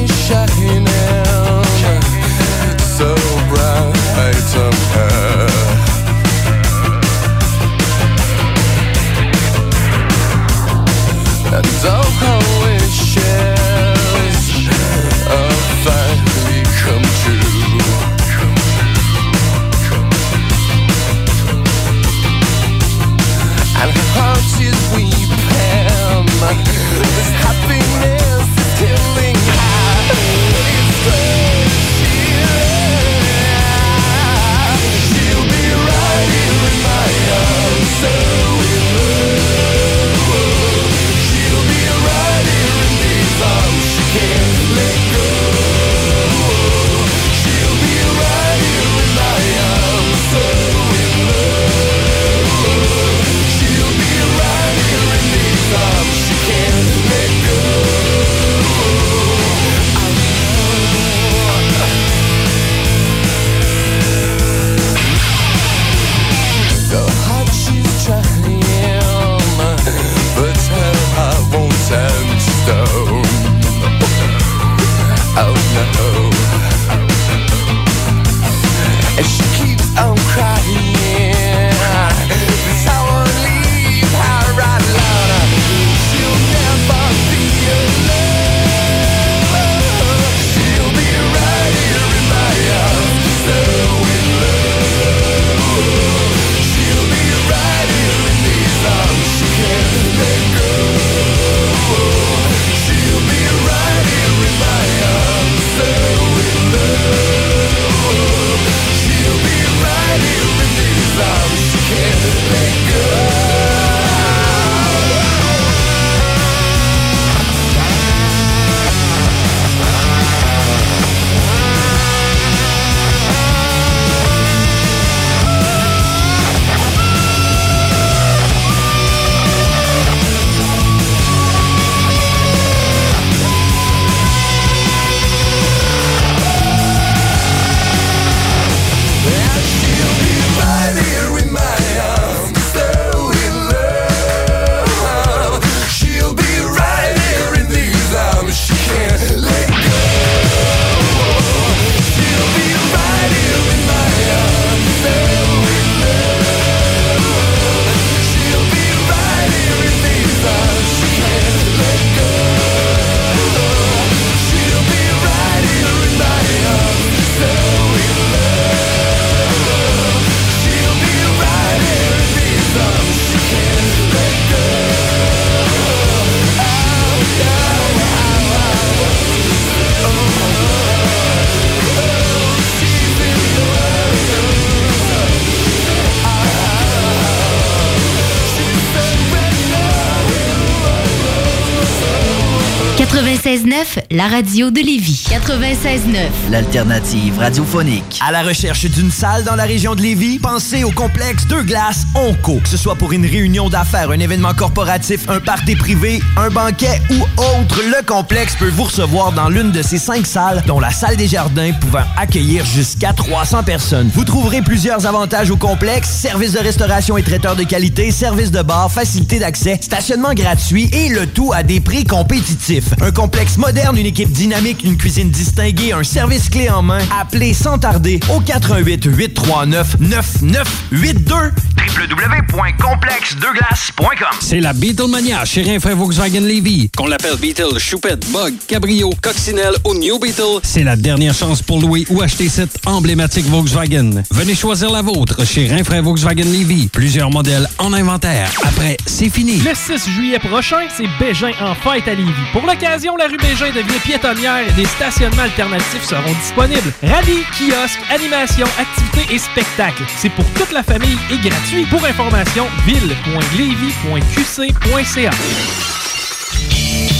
la radio de Lévis. 96.9. L'alternative radiophonique. À la recherche d'une salle dans la région de Lévis, pensez au complexe Deux Glaces Onco. Que ce soit pour une réunion d'affaires, un événement corporatif, un party privé, un banquet ou autre, le complexe peut vous recevoir dans l'une de ces cinq salles, dont la salle des jardins pouvant accueillir jusqu'à 300 personnes. Vous trouverez plusieurs avantages au complexe, services de restauration et traiteurs de qualité, services de bar, facilité d'accès, stationnement gratuit et le tout à des prix compétitifs. Un complexe moderne, une équipe dynamique, une cuisine distinguée, un service clé en main. Appelez sans tarder au 88 839 9982 www.complexdeglace.com C'est la Beatlemania chez Rinfraie Volkswagen Levy. Qu'on l'appelle Beetle, Choupette, Bug, Cabrio, Coccinelle ou New Beetle, c'est la dernière chance pour louer ou acheter cette emblématique Volkswagen. Venez choisir la vôtre chez Rinfraie Volkswagen Levy. Plusieurs modèles en inventaire. Après, c'est fini. Le 6 juillet prochain, c'est Bégin en fête à Lévis. Pour l'occasion, la rue Bégin devient piétonnière et des stationnements alternatifs seront disponibles. Rallye, kiosque, animation, activités et spectacles. C'est pour toute la famille et gratuit. Pour information, ville.levy.qc.ca.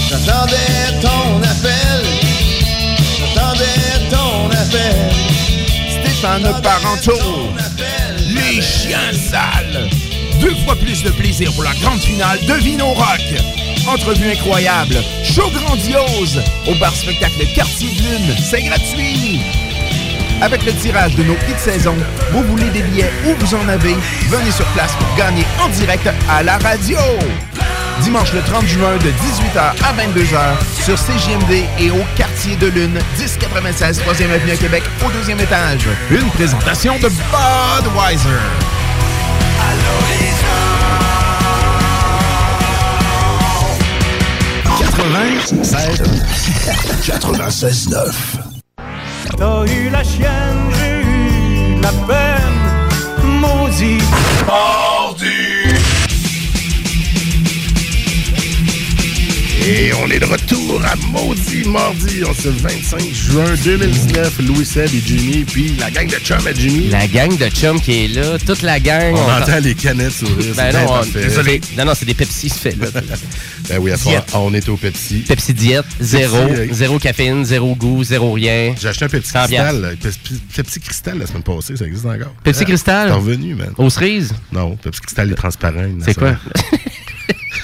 J'attendais ton appel. J'attendais ton appel. Stéphane Parenteau. Les chiens sales. Deux fois plus de plaisir pour la grande finale de Vino Rock. Entrevue incroyable, show grandiose, au bar spectacle Quartier de Lune, c'est gratuit. Avec le tirage de nos hits de saison, vous voulez des billets ou vous en avez, venez sur place pour gagner en direct à la radio. Dimanche le 30 juin de 18h à 22h sur CJMD et au Quartier de Lune, 1096 3e Avenue à Québec, au deuxième étage. Une présentation de Budweiser. 96 96 9 T'as eu la chienne, j'ai eu la peine, maudit. Et on est de retour à Maudit Mardi en ce 25 juin 2019. Louis Seb et Jimmy, puis la gang de chum à Jimmy. La gang de chum qui est là, toute la gang. On entend les canettes sourire. Ben non, on- désolé. Non, non, c'est des Pepsi, se fait là. Ben oui, à soir, Diète. on est au Pepsi. Pepsi diète, zéro, Pepsi, euh, zéro caféine, zéro goût, zéro rien. J'ai acheté un Pepsi Cristal. euh, Pepsi, Pepsi Cristal la semaine passée, ça existe encore. Pepsi Ah, Cristal? C'est revenu, man. Aux cerises? Non, Pepsi Cristal est transparent. C'est quoi?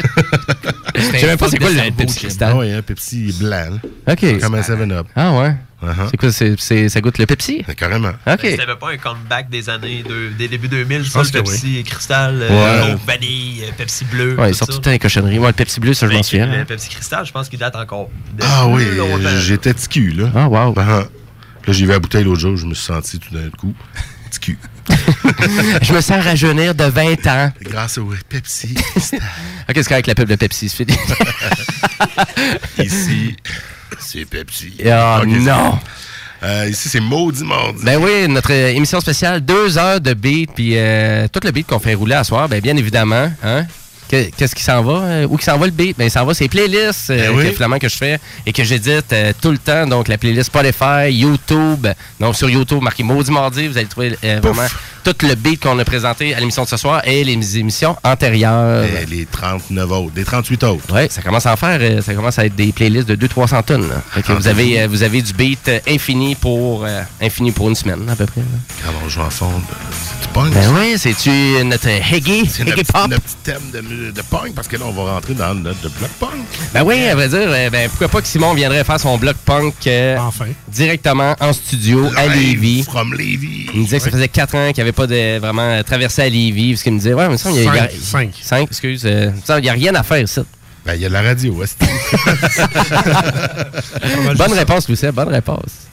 Je sais même pas c'est quoi le Pepsi Cristal. Oui, un Pepsi blanc. OK. Comme un 7-Up. Ah ouais? Uh-huh. C'est quoi? c'est- ça goûte le Pepsi? Carrément. OK. C'était pas un comeback des années, de- des débuts 2000, Je ça, pense le Pepsi Cristal, Ouais. euh, vanille, euh, Pepsi bleu. Ouais, ils tout sortent tout le temps les cochonneries. Moi, le Pepsi bleu, ça, je m'en souviens. Le hein. Pepsi Cristal, je pense qu'il date encore. Ah oui, j'étais petit cul, là. Ah, wow. Là, j'ai vu la bouteille l'autre jour, je me suis senti tout d'un coup petit cul. je me sens rajeunir de 20 ans. Grâce au Pepsi. ok, c'est avec la pub de Pepsi, c'est fini. Ici, c'est Pepsi. Ok, non. Euh, ici, c'est Maudit Mardi. Ben oui, notre euh, émission spéciale, deux heures de beat, puis euh, tout le beat qu'on fait rouler à soir, ben bien évidemment, hein? Que- Qu'est-ce qui s'en va? Euh, où qui s'en va le beat? Ben, il s'en va ces playlists euh, Ben oui. que, finalement, que je fais et que j'édite euh, tout le temps. Donc, la playlist Spotify, YouTube. Donc, sur YouTube, marqué Maudit Mardi, vous allez trouver euh, vraiment tout le beat qu'on a présenté à l'émission de ce soir et les émissions antérieures. Et les 39 autres, les 38 autres. Oui, ça commence à en faire, euh, ça commence à être des playlists de 200-300 tonnes. là. Fait que vous, avez, euh, vous avez du beat euh, infini pour, euh, infini pour une semaine, à peu près. Quand on joue en fond, c'est du punk. Ben oui, c'est-tu notre Heggy, C'est notre, Pop? notre petit thème de, punk, parce que là, on va rentrer dans notre bloc punk. Ben oui, à vrai dire, ben, pourquoi pas que Simon viendrait faire son bloc punk euh, directement en studio à Lévis. From Lévis. Il me disait que ça faisait 4 ans qu'il n'avait pas de, vraiment euh, traversé à Lévis. Parce qu'il me disait, ouais, mais ça, il y a. il y a- Cinq. Cinq, excuse. euh, ça, il n'y a rien à faire ici. Ben, il y a de la radio, ouais, bonne réponse, Lucien, bonne réponse.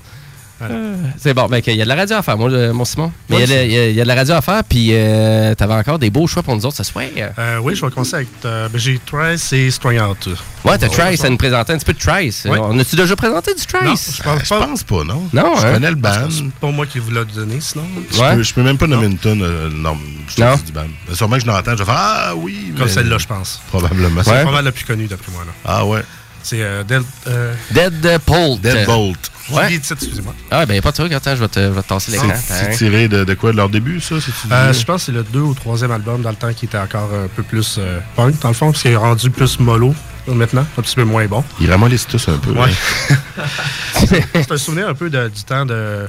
Euh, C'est bon, ben, il y a de la radio à faire, moi, le- mon Simon. Mais il y a de- il y, a- il y a de la radio à faire, puis euh, t'avais encore des beaux choix pour nous autres ce soir. Euh, oui, je vais commencer avec. euh, ben, j'ai Trice et Strung Out. Ouais, t'as Trice à nous présenter un petit peu de Trice. Ouais. On a-tu déjà présenté du Trice? Non, je pense, Je pense pas, non. Non, Je hein? connais le band. C'est pas moi qui vous l'ai donné, sinon. Je, peux, je peux même pas nommer une tonne. euh, non, je Non. du band. Sûrement que je l'entends, je vais faire Ah oui. Comme mais- celle-là, je pense. Probablement. C'est pas mal la plus connue, d'après moi. Là. Ah ouais. C'est euh, Dead. Euh, Deadbolt. Deadbolt. Ouais. excusez-moi. Ah, ben, pas de truc. Attends, je vais te, je vais te tasser l'écran. C'est c'est tiré de, de quoi de leur début, ça Euh, je pense que c'est le deux ou troisième album dans le temps qui était encore un peu plus euh, punk, dans le fond, parce qu'il est rendu plus mollo. maintenant, un petit peu moins bon. Ils ramollissent tous un peu. Ouais. hein. C'est un souvenir un peu de- du temps de,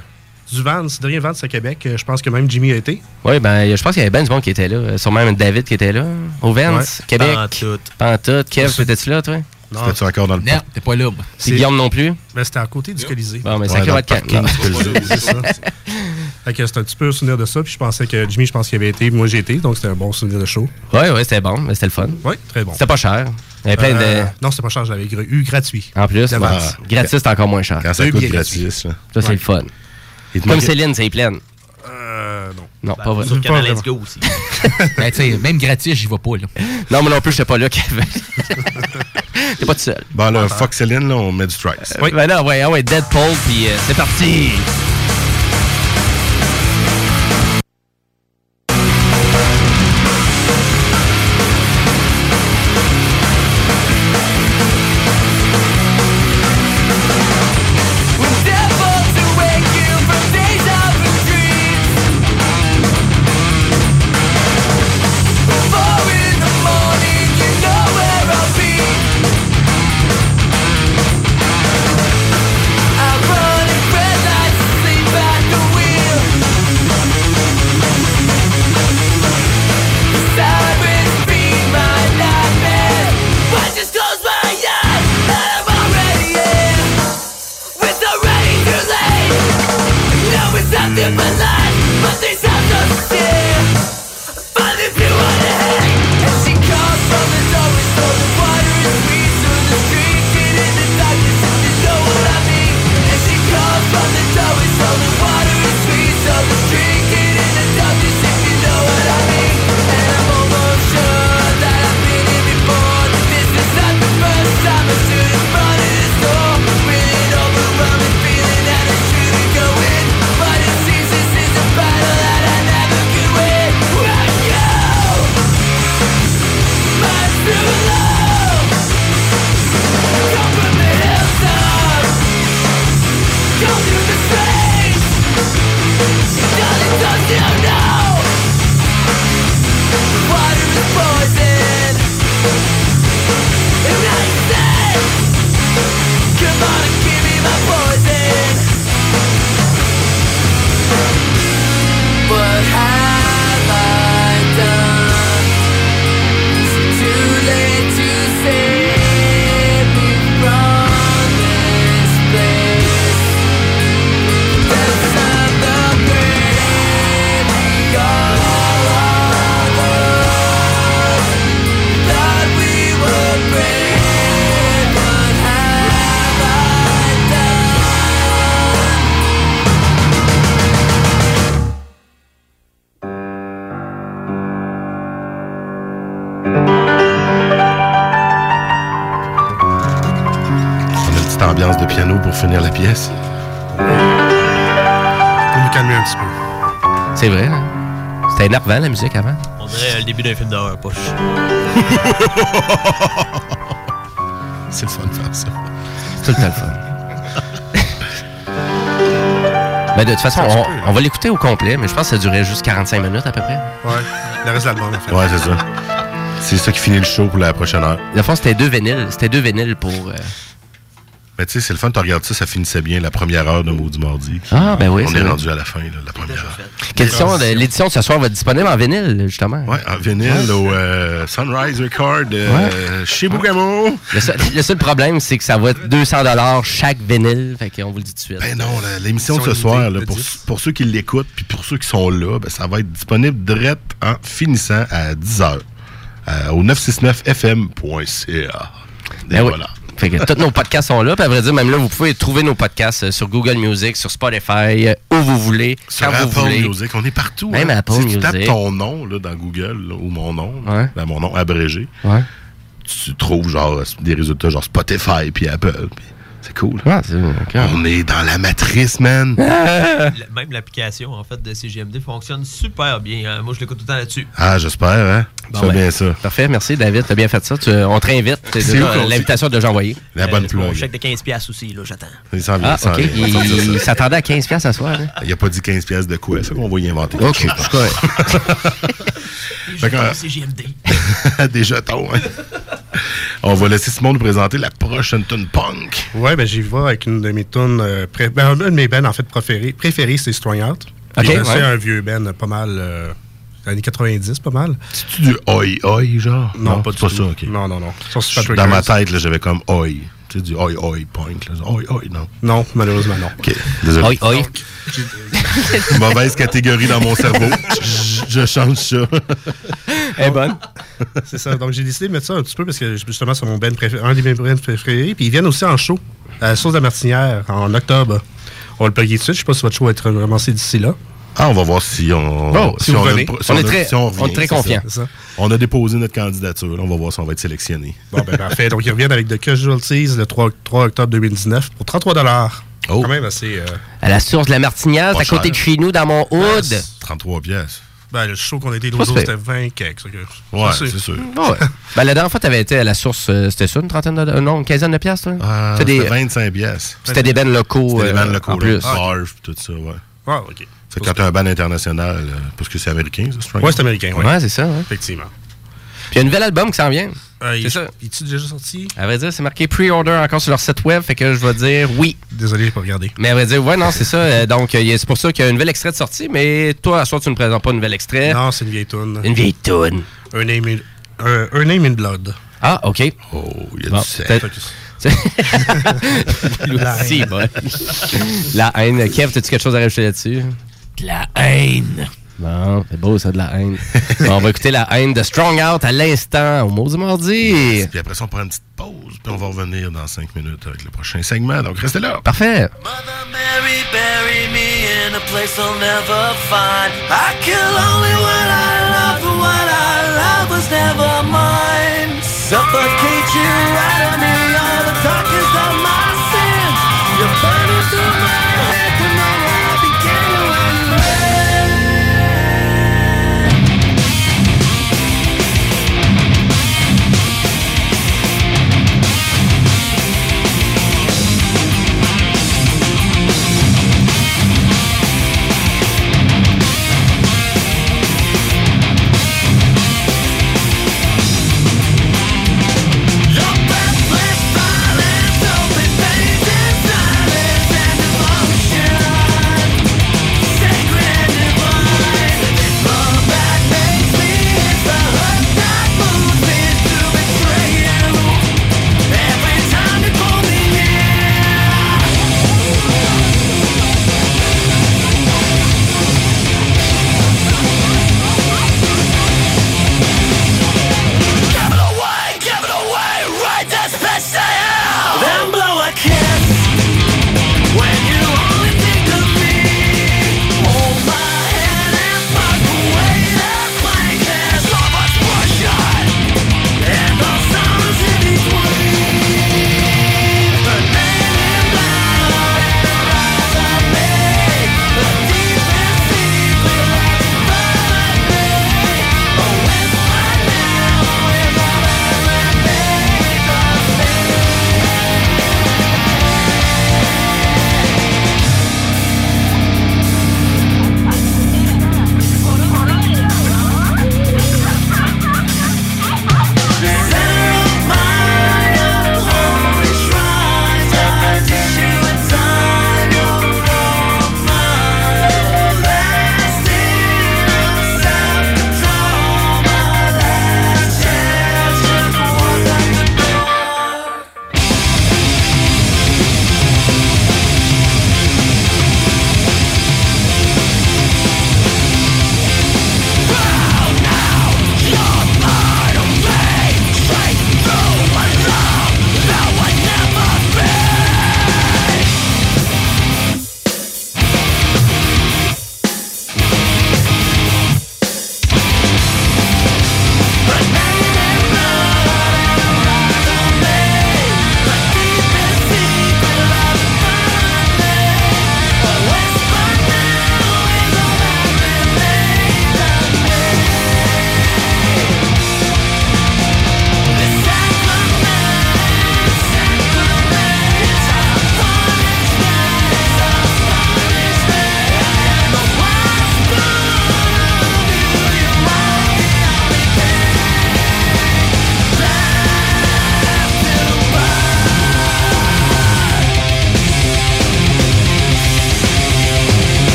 du Vance, dernier Vance à Québec. Euh, Je pense que même Jimmy a été. Oui, ben, je pense qu'il y avait ben du monde qui était là. Euh, Sûrement même David qui était là. Au Vance, Ouais. Québec. Pantoute. Pantoute. Kev, étais-tu là, toi? Non. C'était-tu encore dans le Non, t'es pas là. C'est Guillaume non plus? Ben, c'était à côté du Colisée. Bon, mais Ouais, dans le C'est ça. Fait que c'est un petit peu un souvenir de ça. Puis je pensais que Jimmy, je pense qu'il avait été. Moi, j'ai été. Donc, c'était un bon souvenir de show. Ouais, ouais, c'était bon, mais c'était le fun. Oui, très bon. C'était pas cher. Il y avait plein Euh, de. Non, c'était pas cher. Je l'avais eu gratuit. En plus, ouais. gratis, c'est encore moins cher. Quand ça coûte là. Ça, c'est Ouais. le fun. Comme Céline, c'est pleine. Euh, non. Non, Ben, pas vrai. Sur Canal vraiment. Let's Go aussi. Ben, sais, même gratis, j'y vais pas, là. Non, moi non plus, j'étais pas là, Kevin. T'es pas tout seul. Bon, là, fuck Céline, là, on met du stripes. Oui. Ben non, ouais, ah ouais, Deadpool, puis euh, c'est parti. La musique, avant? On dirait euh, le début d'un film d'horreur, poche. C'est le fun de faire ça. C'est tout le temps le fun. Ben, de toute façon, on, on va l'écouter au complet, mais je pense que ça durait juste 45 minutes à peu près. Ouais. Le reste de l'album, en fait. Ouais, c'est ça. C'est ça qui finit le show pour la prochaine heure. La fond, c'était deux vinyles. C'était deux vinyles pour. euh, Mais tu sais, c'est le fun, tu regardes ça, ça finissait bien la première heure de Maudit Mardi. Ah, ben oui, On est vrai. rendu à la fin, là, la première heure. L'édition de, l'édition de ce soir va être disponible en vinyle, justement. Ouais, en vinyle au euh, Sunrise Record euh, chez Bougamo. Le seul, le seul problème, c'est que ça va être 200 chaque vinyle. Fait qu'on vous le dit tout de suite. Ben non, l'émission de ce soir, là, pour, pour ceux qui l'écoutent puis pour ceux qui sont là, ben, ça va être disponible direct en finissant à 10h au 969fm.ca. Ben oui. voilà. Fait que tous nos podcasts sont là. Puis à vrai dire, même là, vous pouvez trouver nos podcasts euh, sur Google Music, sur Spotify, euh, où vous voulez, Sur quand vous Apple voulez. Music, on est partout. Même hein. Apple si Music. tu tapes ton nom là, dans Google là, ou mon nom, Ouais. mon nom abrégé, Ouais. tu trouves genre des résultats genre Spotify puis Apple. puis c'est cool. Ouais, c'est ok. On est dans la matrice, man. Même l'application en fait de CGMD fonctionne super bien. hein. Moi, je l'écoute tout le temps là-dessus. Ah, j'espère, hein? Bon, tu ben, bien ça. Parfait, merci David, t'as bien fait ça. Tu- on te réinvite. C'est euh, L'invitation de envoyée. La bonne Mon plug. chèque de 15$ piastres aussi, là, j'attends. Il s'en vient, Ah, ok. Il s'attendait à 15$ piastres ce soir. hein? Il a pas dit 15 pièces de quoi, ça qu'on va y inventer. Ok, c'est correct. Euh, CGMD. des jetons, hein. On va laisser Simon nous présenter la prochaine tune punk. Ouais, ben j'y vais avec une de mes tunes, euh, pré- ben, un de mes bands en fait préférés, préférés c'est Strong Out. C'est un vieux band, pas mal, euh, années 90, pas mal. C'est-tu du oi oi, genre? Non, pas du tout. ça, ok. Non, non, non. Ça, Dans ma tête, j'avais comme oi. Tu sais, du oi oi punk. Là. Oi oi, non. Non, malheureusement, non. Ok, désolé. Oi, oi. Mauvaise catégorie dans mon cerveau. Je, je change ça. Elle est bonne. C'est ça. Donc, j'ai décidé de mettre ça un petit peu parce que justement, c'est mon band préféré, un de mes bands préférés. Puis, ils viennent aussi en show à la Source de la Martinière en octobre. On va le plugger tout de suite. Je sais pas si votre show va être ramassé d'ici là. Ah, on va voir si on. Bon, si vous venez. On est revient, on est très ça. ça. On a déposé notre candidature. là. On va voir si on va être sélectionné. Bon, ben parfait. Donc, ils reviennent avec The Casualties le 3, 3 octobre 2019 pour 33 Oh. Quand même assez. euh, À la source de la Martinière, à côté de chez nous, dans mon hood. 33 pièces. Ben, le show qu'on a été l'autre jour, c'était 20 quelques. ça que- Ouais, c'est sûr. Ouais. ben, la dernière fois, tu avais été à la source, euh, c'était ça, une trentaine de. euh, non, une quinzaine de piastres, toi? Euh, C'était des- 25 pièces. C'était des bands locaux. C'était des euh, bands locaux. En plus. Barf, tout ça, ouais. Ah, OK. C'est quand t'as un ban international, euh, parce que c'est américain, ça, Strong Ouais, c'est américain, ouais. Ouais, c'est ça. ouais. Effectivement. Puis il y a un nouvel album qui s'en vient. Euh, c'est il- ça. est-tu déjà sorti? À vrai dire, c'est marqué pre-order encore sur leur site web, fait que je vais dire oui. Désolé, j'ai pas regardé. Mais à vrai dire, ouais, non, c'est ça. euh, donc, euh, c'est pour ça qu'il y a un nouvel extrait de sortie, mais toi, à soir, tu ne présentes pas un nouvel extrait. Non, c'est une vieille tune. Une vieille toune. Un name in, un- un name in blood. Ah, OK. Oh, il y a Bon, du La Si, haine. La haine. Kev, as-tu quelque chose à rajouter là-dessus? De la haine. Bon, c'est beau ça, de la haine. Bon, on va écouter la haine de Strong Out à l'instant, au mot du mardi. Puis après ça, on prend une petite pause, puis on va revenir dans 5 minutes avec le prochain segment. Donc, restez là. Parfait. Mary, bury me in a place I'll never find. I kill only what I love, and what I love was never mine. Suffocate you out of me, all the darkest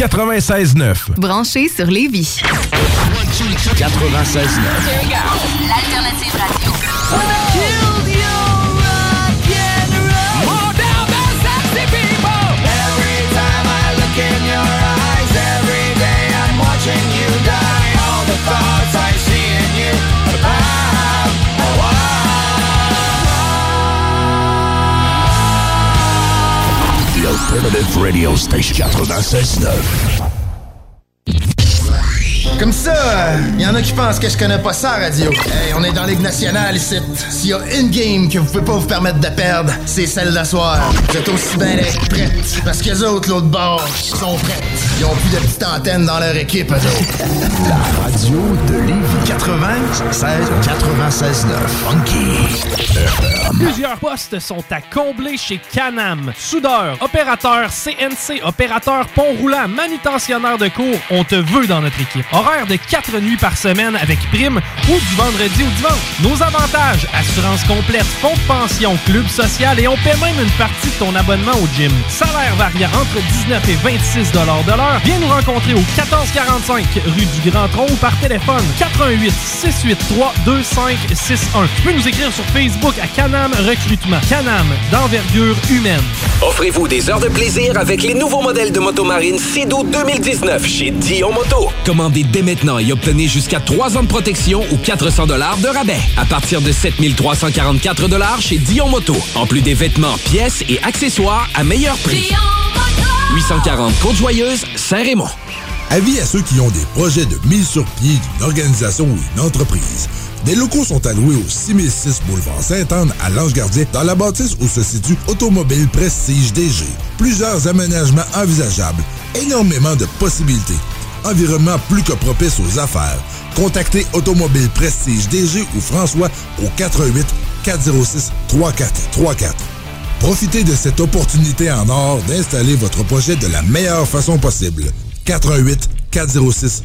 96.9. Branché sur Lévis. 96.9. The Alternative Radio Station 96.9. Comme ça, il y en a qui pensent que je connais pas ça, radio. Hey, on est dans Ligue nationale ici. S'il y a une game que vous pouvez pas vous permettre de perdre, c'est celle d'asseoir. Vous êtes aussi bien d'être prêtes. Parce que les autres, l'autre bord, sont prêtes. Ils ont plus de petites antennes dans leur équipe, eux autres. La radio de Lévis 96 96 9. Funky. Plusieurs postes sont à combler chez Canam. Soudeur, opérateur CNC, opérateur pont roulant, manutentionnaire de cours, on te veut dans notre équipe. Horaire de 4 nuits par semaine avec prime ou du vendredi au dimanche. Nos avantages, assurance complète, fonds de pension, club social et on paie même une partie de ton abonnement au gym. Salaire variant entre 19 et 26 de l'heure. Viens nous rencontrer au 1445 rue du Grand Tronc ou par téléphone 88 683 2561. Tu peux nous écrire sur Facebook à Canam Recrutement. Canam, d'envergure humaine. Offrez-vous des heures de plaisir avec les nouveaux modèles de motomarine Cedo 2019 chez Dion Moto. Commandez dès maintenant et obtenez jusqu'à 3 ans de protection ou 400 dollars de rabais à partir de 7344 dollars chez Dion Moto. En plus des vêtements, pièces et accessoires à meilleur prix. 840 Côte-Joyeuse, Avis à ceux qui ont des projets de mise sur pied d'une organisation ou une entreprise. Des locaux sont alloués au 6006 boulevard Sainte-Anne à Lange-Gardien dans la bâtisse où se situe Automobile Prestige DG. Plusieurs aménagements envisageables, énormément de possibilités. Environnement plus que propice aux affaires. Contactez Automobile Prestige DG ou François au 88 406 3434. Profitez de cette opportunité en or d'installer votre projet de la meilleure façon possible. 88 406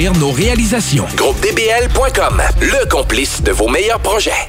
nos réalisations. GroupeDBL.com, le complice de vos meilleurs projets.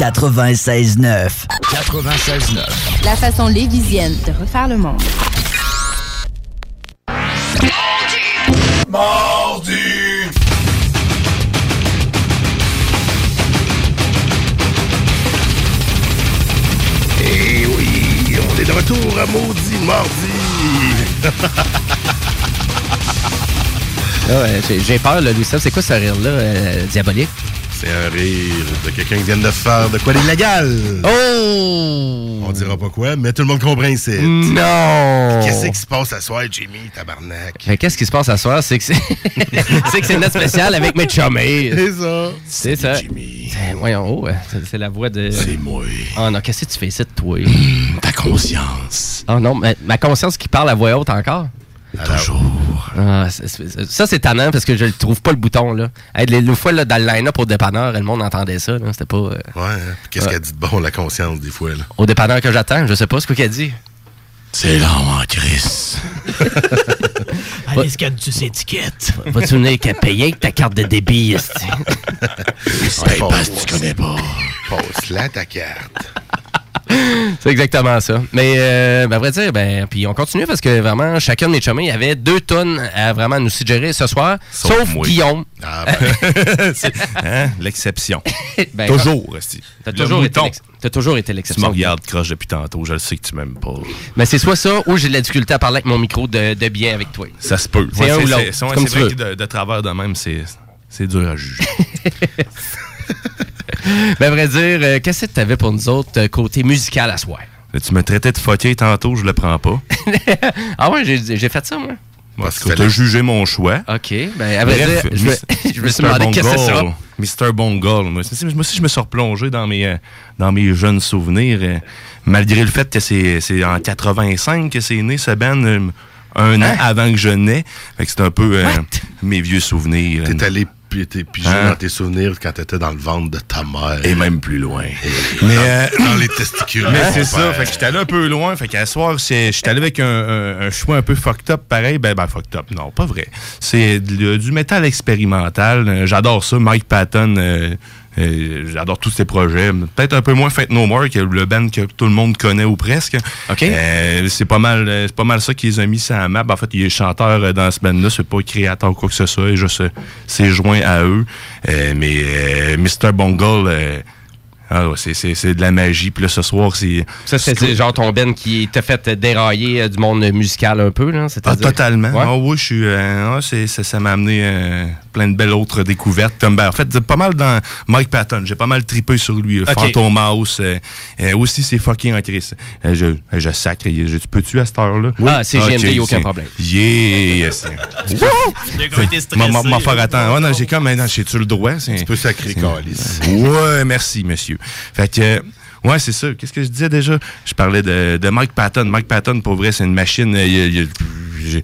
96.9. 96.9. La façon lévisienne de refaire le monde. Mardi! Et Eh oui, on est de retour à Maudit Mardi. Là, euh, j'ai- peur, là, Louis Seb. C'est quoi ce rire-là, euh, diabolique? C'est un rire de quelqu'un qui vient de faire de quoi d'illégal. Oh! On dira pas quoi, mais tout le monde comprend ici. Non! Qu'est-ce qui se passe à soir, Jimmy, tabarnak? Mais Qu'est-ce qui se passe à soir? C'est que c'est c'est que c'est notre spécial avec mes chummés. C'est ça. C'est ça. C'est- Voyons, oh, c'est- la voix de. C'est moi. Oh non, qu'est-ce que tu fais ici de toi? Ta conscience. Oh non, ma, ma conscience qui parle à voix haute encore? Toujours. Ah, ça, c'est tannant parce que je ne trouve pas le bouton. Là. Hey, les, les fois, là, dans le line-up au dépanneur, le monde entendait ça. C'était pas. euh, Ouais, hein? Qu'est-ce qu'elle dit de bon, la conscience, des fois, là? Au dépanneur que j'attends, je sais pas ce qu'elle dit. C'est long en Chris. Allez, scanne-tu ces étiquettes? Vas-tu venir qu'à payer avec ta carte de débit? C'est pas parce que tu connais pas. Passe là ta carte. C'est exactement ça. Mais, euh, ben, à vrai dire, ben, puis on continue parce que vraiment, chacun de mes chumés, il y avait deux tonnes à vraiment nous suggérer ce soir, sauf, moi. Guillaume. Ah, ben. Hein, L'exception. Ben, toujours. T'as toujours, été toujours été Tu me l'exception. regardes croche depuis tantôt, je le sais que tu m'aimes pas. Mais c'est soit ça ou j'ai de la difficulté à parler avec mon micro de, de bien avec toi. Ça se peut. C'est Ouais, un ou l'autre. c'est- vrai que de, de travers de même, c'est dur à juger. Ben, à vrai dire, euh, qu'est-ce que t'avais pour nous autres euh, côté musical à soir? Tu me traitais de fucké tantôt, je le prends pas. ah ouais, j'ai fait ça, moi. Parce que jugé mon choix. OK. Ben, à vrai Bref, dire, je me, Mis- je me suis Mr. demandé qu'est-ce que c'est ça. Mr. Bongal. Moi aussi, moi aussi, je me suis replongé dans mes, euh, dans mes jeunes souvenirs. euh, malgré le fait que c'est c'est en 85 que c'est né, ce band, euh, un Hein? an avant que je nais. Fait que c'est un peu euh, mes vieux souvenirs. T'es allé t'es pigé Hein? dans tes souvenirs quand t'étais dans le ventre de ta mère. Et même plus loin. Mais, euh, dans les testicules. Mais c'est ça, fait que j'étais allé un peu loin. Fait qu'à soir, c'est- j'étais allé avec un, un- un choix un peu fucked up, pareil. Ben, ben, fucked up, non, pas vrai. C'est du métal expérimental. Euh, J'adore ça. Mike Patton, euh, j'adore tous ses projets. Peut-être un peu moins Fate No More, que le band que tout le monde connaît ou presque. Euh, c'est pas mal euh, c'est pas mal ça qu'ils ont mis sur la map. En fait, il est chanteur euh, dans ce band-là. C'est pas créateur ou quoi que ce soit. Et je sais, c'est joint à eux. Euh, mais euh, Mr. Bungle... euh, ah ouais, c'est- c'est c'est de la magie. Puis là, ce soir, c'est... Ça, c'est genre ton Ben qui t'a fait dérailler euh, du monde musical un peu, là? Ah, c'est-à-dire- totalement. Ouais. Ah oui, je suis. euh, ah, c'est- ça ça m'a amené euh, plein de belles autres découvertes. Comme, ben, en fait, c'est pas mal dans Mike Patton. J'ai pas mal tripé sur lui. Ok. Phantom Mouse. euh, euh, aussi, c'est fucking en crise. Euh, je, je sacre. Je, tu peux-tu à cette heure-là? Ah, c'est GMD, y a aucun c'est- problème. Yeah! m'a- m'a faire attendre. Ouais, non, j'ai comme, non, j'ai-tu le droit? Tu peux sacrer, calice. Ouais, merci, monsieur. Fait que, euh, ouais, c'est ça. Qu'est-ce que je disais déjà? Je parlais de, de Mike Patton. Mike Patton, pour vrai, c'est une machine. euh, il il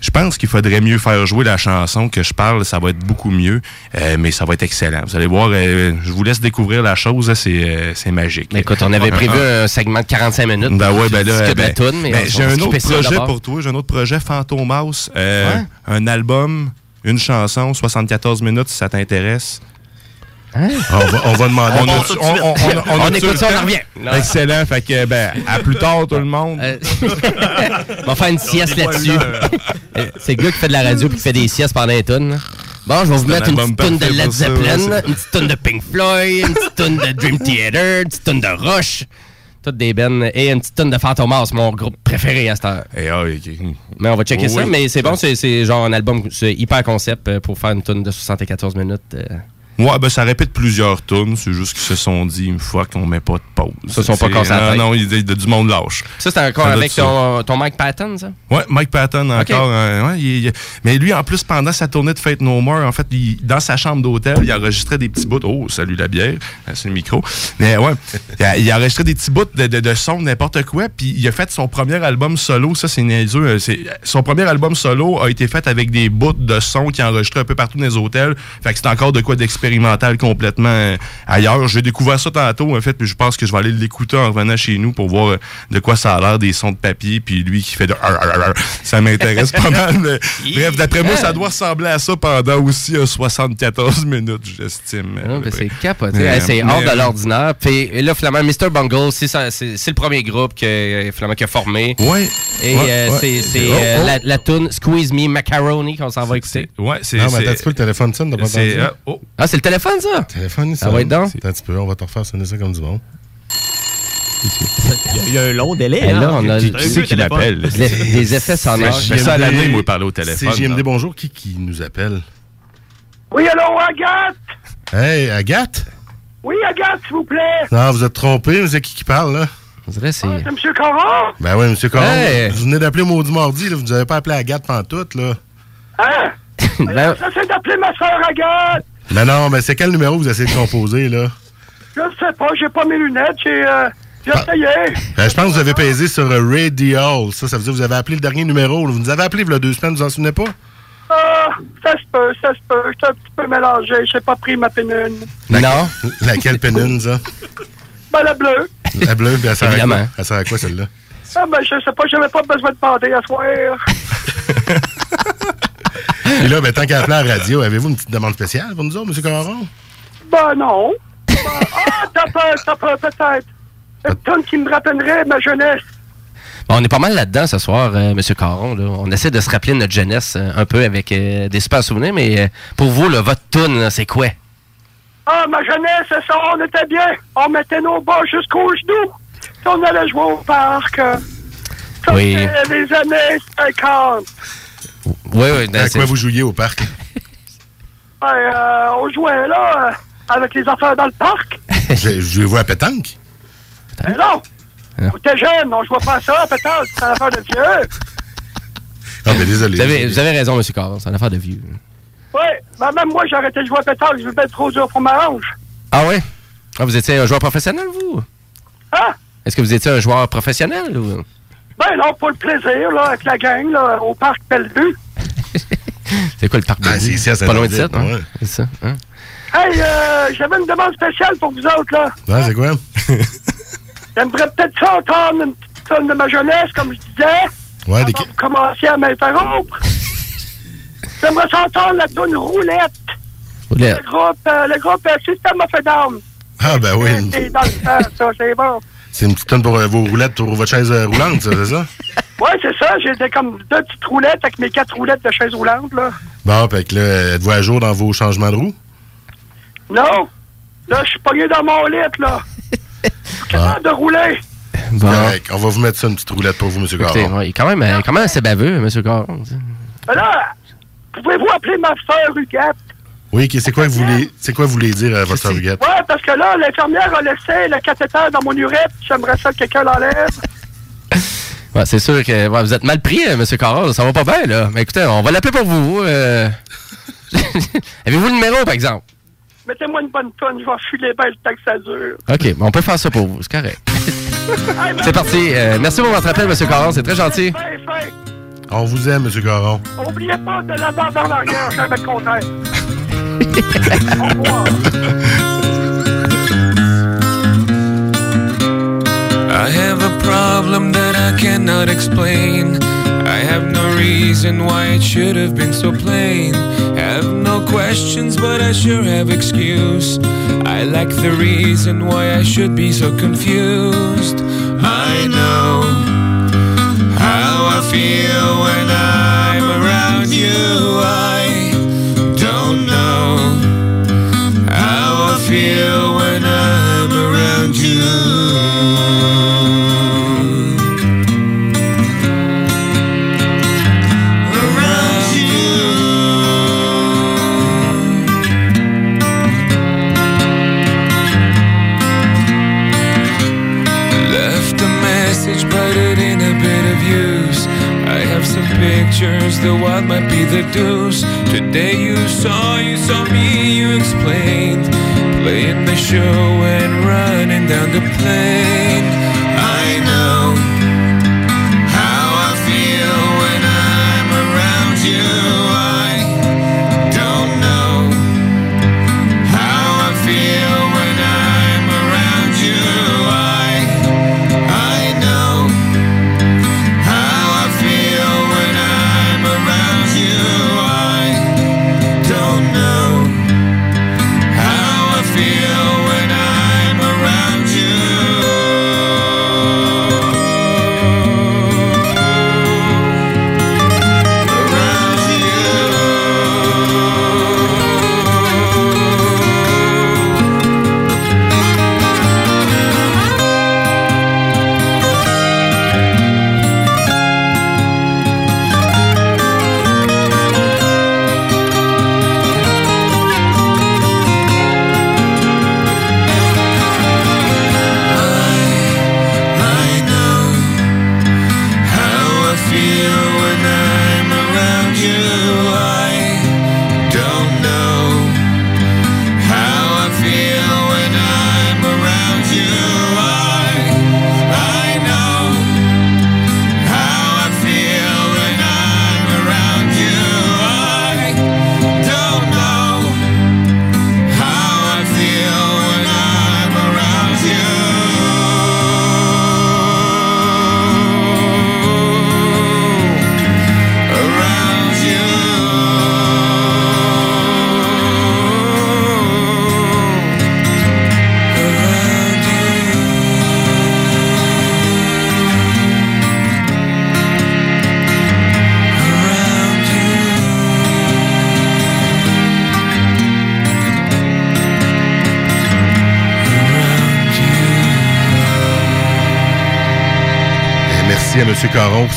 je pense qu'il faudrait mieux faire jouer la chanson que je parle, ça va être beaucoup mieux, euh, mais ça va être excellent. Vous allez voir, euh, je vous laisse découvrir la chose, c'est euh, c'est magique. Mais écoute, on avait prévu un segment de 45 minutes. Ben ouais, ben là, ben, ben, j'ai un autre projet pour toi, j'ai un autre projet Phantom House, Ouais. un album, une chanson, 74 minutes si ça t'intéresse. Hein? On, va, on va demander. On écoute ça, on en revient. Non. Excellent. Fait que, ben, à plus tard, tout le monde. Euh, On va faire une sieste là-dessus. Euh, C'est le gars qui fait de la radio puis qui fait des siestes pendant les tunes. Bon, je vais vous mettre une petite tune de Led ça, Zeppelin, ouais, une petite tune de Pink Floyd, une petite tune de Dream Theater, une petite tune de Rush. Toutes des bennes. Et une petite tune de Phantom House, mon groupe préféré à cette heure. Eh, ah, Mais on va checker Oui, ça. oui. Mais c'est bon, c'est genre un album c'est hyper concept euh, pour faire une tune de 74 minutes. euh. Ouais, ben ça répète plusieurs tunes. C'est juste qu'ils se sont dit une fois qu'on met pas de pause. Ça, ils sont pas la Non, non, il y a de- du monde lâche. Ça, c'est encore Ça avec ton, ton Mike Patton, ça? Ouais, Mike Patton encore. euh, ouais, il- il- mais lui, en plus, pendant sa tournée de Fate No More, en fait, il- dans sa chambre d'hôtel, il enregistrait des petits bouts. Oh, salut la bière, Euh, c'est le micro. Mais ouais, il, enregistré des petits bouts de, de, de son, n'importe quoi. Puis il a fait son premier album solo. Ça, c'est niaiseux. euh, Son premier album solo a été fait avec des bouts de son qu'il a enregistré un peu partout dans les hôtels. Fait que c'est encore de quoi complètement euh, ailleurs. J'ai découvert ça tantôt, en fait, puis je pense que je vais aller l'écouter en revenant chez nous pour voir euh, de quoi ça a l'air, des sons de papier, puis lui qui fait de... Ça m'intéresse pas mal. mais- bref, d'après moi, ça doit ressembler à ça pendant aussi euh, 74 minutes, j'estime. Ben, c'est capoté. Hey, c'est mais, hors de euh, l'ordinaire. Puis là, finalement, Mr. Bungle, c'est c'est c'est le premier groupe que, euh, finalement, qui a formé. Ouais. Et Ouais, euh, ouais. c'est c'est, Oh, euh, oh. La, la tune Squeeze Me Macaroni qu'on s'en va écouter. Ouais, c'est. Non, mais c'est- peu, le téléphone sonne, t'as pas c'est- entendu? ah, oh. Ah, c'est le téléphone, ça? Téléphone, Ça va être donc? Attends un petit peu, on va te refaire sonner ça comme du monde. Il y a un long délai. Et hein, là, on a entre- qui- qui qui? Des- effets sonores. Je fais ça à l'année, moi, parler au téléphone. C'est JMD, bonjour. Qui qui nous appelle? Oui, allô, Agathe? Hey, Agathe? Oui, Agathe, s'il vous plaît. Non, vous êtes trompé, mais c'est qui qui parle, là? On dirait c'est... C'est M. Coron? Ben oui, M. Coron. Hey! Vous venez d'appeler Maudit Mardi, là. Vous nous avez pas appelé Agathe pantoute, là. Hein? Ben, Ça, c'est d'appeler ma soeur Agathe. Mais non, mais c'est quel numéro vous essayez de composer, là? Je sais pas, j'ai pas mes lunettes, j'ai euh, j'ai essayé. Ben, je pense que vous avez pesé sur euh, Radio. Ça, ça veut dire que vous avez appelé le dernier numéro. là. Vous nous avez appelé il y a deux semaines, vous en souvenez pas? Ah, ça se peut, ça se peut. Je suis un petit peu mélangé, j'ai pas pris ma pénune. Non. Laquelle pénune, ça? Ben, la bleue. La bleue, puis elle sert à quoi? Évidemment. Elle sert à quoi, celle-là? Ah, ben, je sais pas, j'avais pas besoin de demander à soir. Et là, ben, tant qu'à appeler à la radio, avez-vous une petite demande spéciale pour nous autres, M. Coron? Ben, non. Ben, ah, t'as peur, t'as peur, peut-être. Une tonne qui me rappellerait ma jeunesse. Bon, on est pas mal là-dedans ce soir, euh, M. Caron. là. On essaie de se rappeler notre jeunesse euh, un peu avec euh, des super souvenirs, mais euh, pour vous, là, votre tune, c'est quoi? Ah, ma jeunesse, c'est ça, on était bien. On mettait nos bas jusqu'aux genoux. Puis on allait jouer au parc. euh. Ça, Oui. les années 50. Oui, oui. À quoi vous jouiez au parc? Ouais, euh, on jouait là, euh, avec les affaires dans le parc. je, je vois à pétanque. Mais non! On était jeunes, on jouait pas à ça, peut-être. C'est une affaire de vieux. Ah, mais désolé. Vous avez, vous avez raison, M. Caron. C'est une affaire de vieux. Ouais, ben même moi, j'ai arrêté de jouer à pétanque. Je vais être trop dur pour ma hanche. Ah oui? Ah, vous étiez un joueur professionnel, vous? Hein? Est-ce que vous étiez un joueur professionnel ou... Ben non, pour le plaisir, là, avec la gang, là, au parc Bellevue. C'est quoi le parc Ah, c'est ici, à Pas loin de ça, Saint-David, hein? ouais. C'est ça, hein? Hey, euh, j'avais une demande spéciale pour vous autres, là. Ouais, c'est quoi? J'aimerais peut-être ça entendre une petite tonne de ma jeunesse, comme je disais. Ouais, des... De commencer à m'interrompre. J'aimerais ça entendre la tonne Roulette. Roulette. Le groupe, euh, le groupe euh, System of a Down. Ah, ben oui. C'est dans le temps, ça, c'est bon. C'est une petite tonne pour euh, vos roulettes, pour votre chaise euh, roulante, ça, c'est ça? Ouais, c'est ça. J'étais comme deux petites roulettes avec mes quatre roulettes de chaise roulante, là. Bon, fait que là, êtes-vous à jour dans vos changements de roue? Non! Là, je suis pogné dans mon lit, là. Je suis capable de rouler. Bon. Correct, on va vous mettre ça, une petite roulette pour vous, M. Écoutez, Caron. ouais, il est quand même, euh, quand même assez baveux, M. Caron. Mais là, pouvez-vous appeler ma soeur Huguette? Oui, ok, c'est quoi que vous voulez, c'est quoi que vous voulez dire à votre soeur Huguette? Ouais, parce que là, l'infirmière a laissé le cathéter dans mon urètre. J'aimerais ça que quelqu'un l'enlève. Ouais, c'est sûr que ouais, vous êtes mal pris, euh, M. Caron. Ça va pas bien, là. Mais écoutez, on va l'appeler pour vous. euh. Avez-vous le numéro, par exemple? Mettez-moi une bonne tonne, je vais filer bien le temps que ça dure. OK, on peut faire ça pour vous. C'est correct. c'est parti. Euh, merci pour votre appel, M. Caron. C'est très gentil. Fin, fin. On vous aime, M. Caron. Oubliez pas de la barre dans l'arrière, je vais être content. I have a problem that I cannot explain. I have no reason why it should have been so plain. Have no questions, but I sure have excuse. I lack the reason why I should be so confused. I know how I feel when I'm around you. I feel when I'm around you. Around Left a message, but it ain't a bit of use. I have some pictures, the what might be the deuce? Today you saw, you saw me, you explained. Playing the show and running down the plane.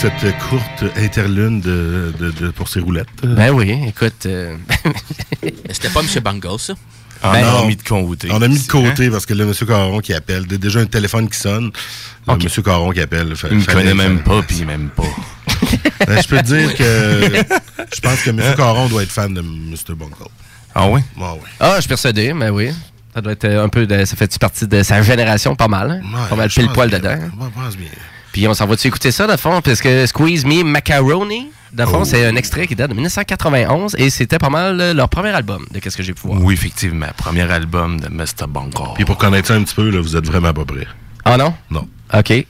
Cette courte interlune de, de- de- pour ses roulettes. Ben oui, écoute. euh, C'était pas M. Bangle, ça? Ah, Ben, non. on a mis de côté. On a mis de côté parce que le M. Caron qui appelle, dé- déjà un téléphone qui sonne, le M. Caron qui appelle. fa- Il me connaît même pas, puis même pas. Ben, je peux te dire que je pense que M. Caron doit être fan de Mr. Bungle. Ah oui? Ah oui. Ah, je suis persuadé, mais oui. Ça doit être un peu de. Ça fait partie de sa génération, pas mal. hein? Ouais, pas mal pile poil dedans. Ouais, bien. Puis on s'en va-tu écouter ça, de fond? Parce que Squeeze Me Macaroni, de fond, Oh. c'est un extrait qui date de 1991 et c'était pas mal euh, leur premier album, de qu'est-ce que j'ai pu voir. Oui, effectivement. Premier album de Mr. Bungle. Puis pour connaître ça un petit peu, là, vous êtes vraiment pas prêts. Ah non? Non. OK.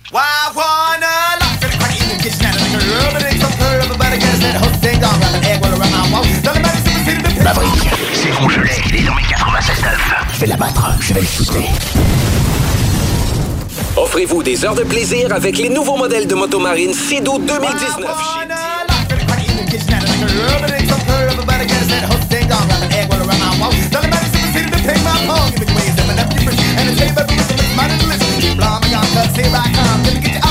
C'est Rougelet, il est dans mes 96.9. Je vais l'abattre, je vais le shooter. Offrez-vous des heures de plaisir avec les nouveaux modèles de motomarine Cedo 2019 chez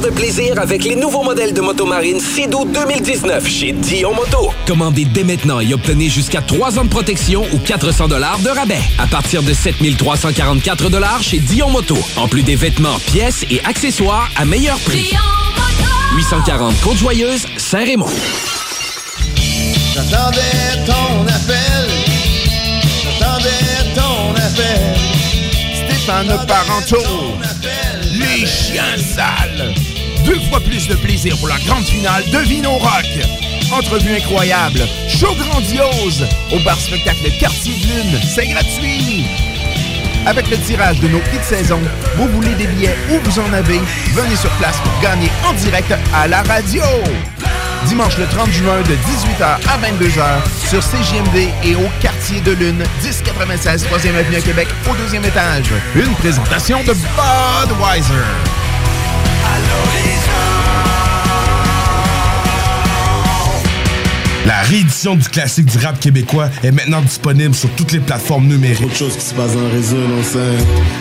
heures de plaisir avec les nouveaux modèles de motomarine Sea-Doo 2019 chez Dion Moto. Commandez dès maintenant et obtenez jusqu'à 3 ans de protection ou 400 dollars de rabais. À partir de 7344 dollars chez Dion Moto. En plus des vêtements, pièces et accessoires à meilleur prix. 840 Côte-Joyeuse, Saint-Raymond. J'attendais ton appel. J'attendais ton appel. Stéphane Parenteau. Les chiens sales. Deux fois plus de plaisir pour la grande finale de Vino Rock. Entrevue incroyable, show grandiose, au bar spectacle Quartier de Lune, c'est gratuit. Avec le tirage de nos hits de saison, vous voulez des billets ou vous en avez, venez sur place pour gagner en direct à la radio. Dimanche le 30 juin de 18h à 22h sur CJMD et au Quartier de Lune, 1096 3e Avenue à Québec, au deuxième étage. Une présentation de Budweiser. La réédition du classique du rap québécois est maintenant disponible sur toutes les plateformes numériques. Autre chose qui se passe dans le réseau, non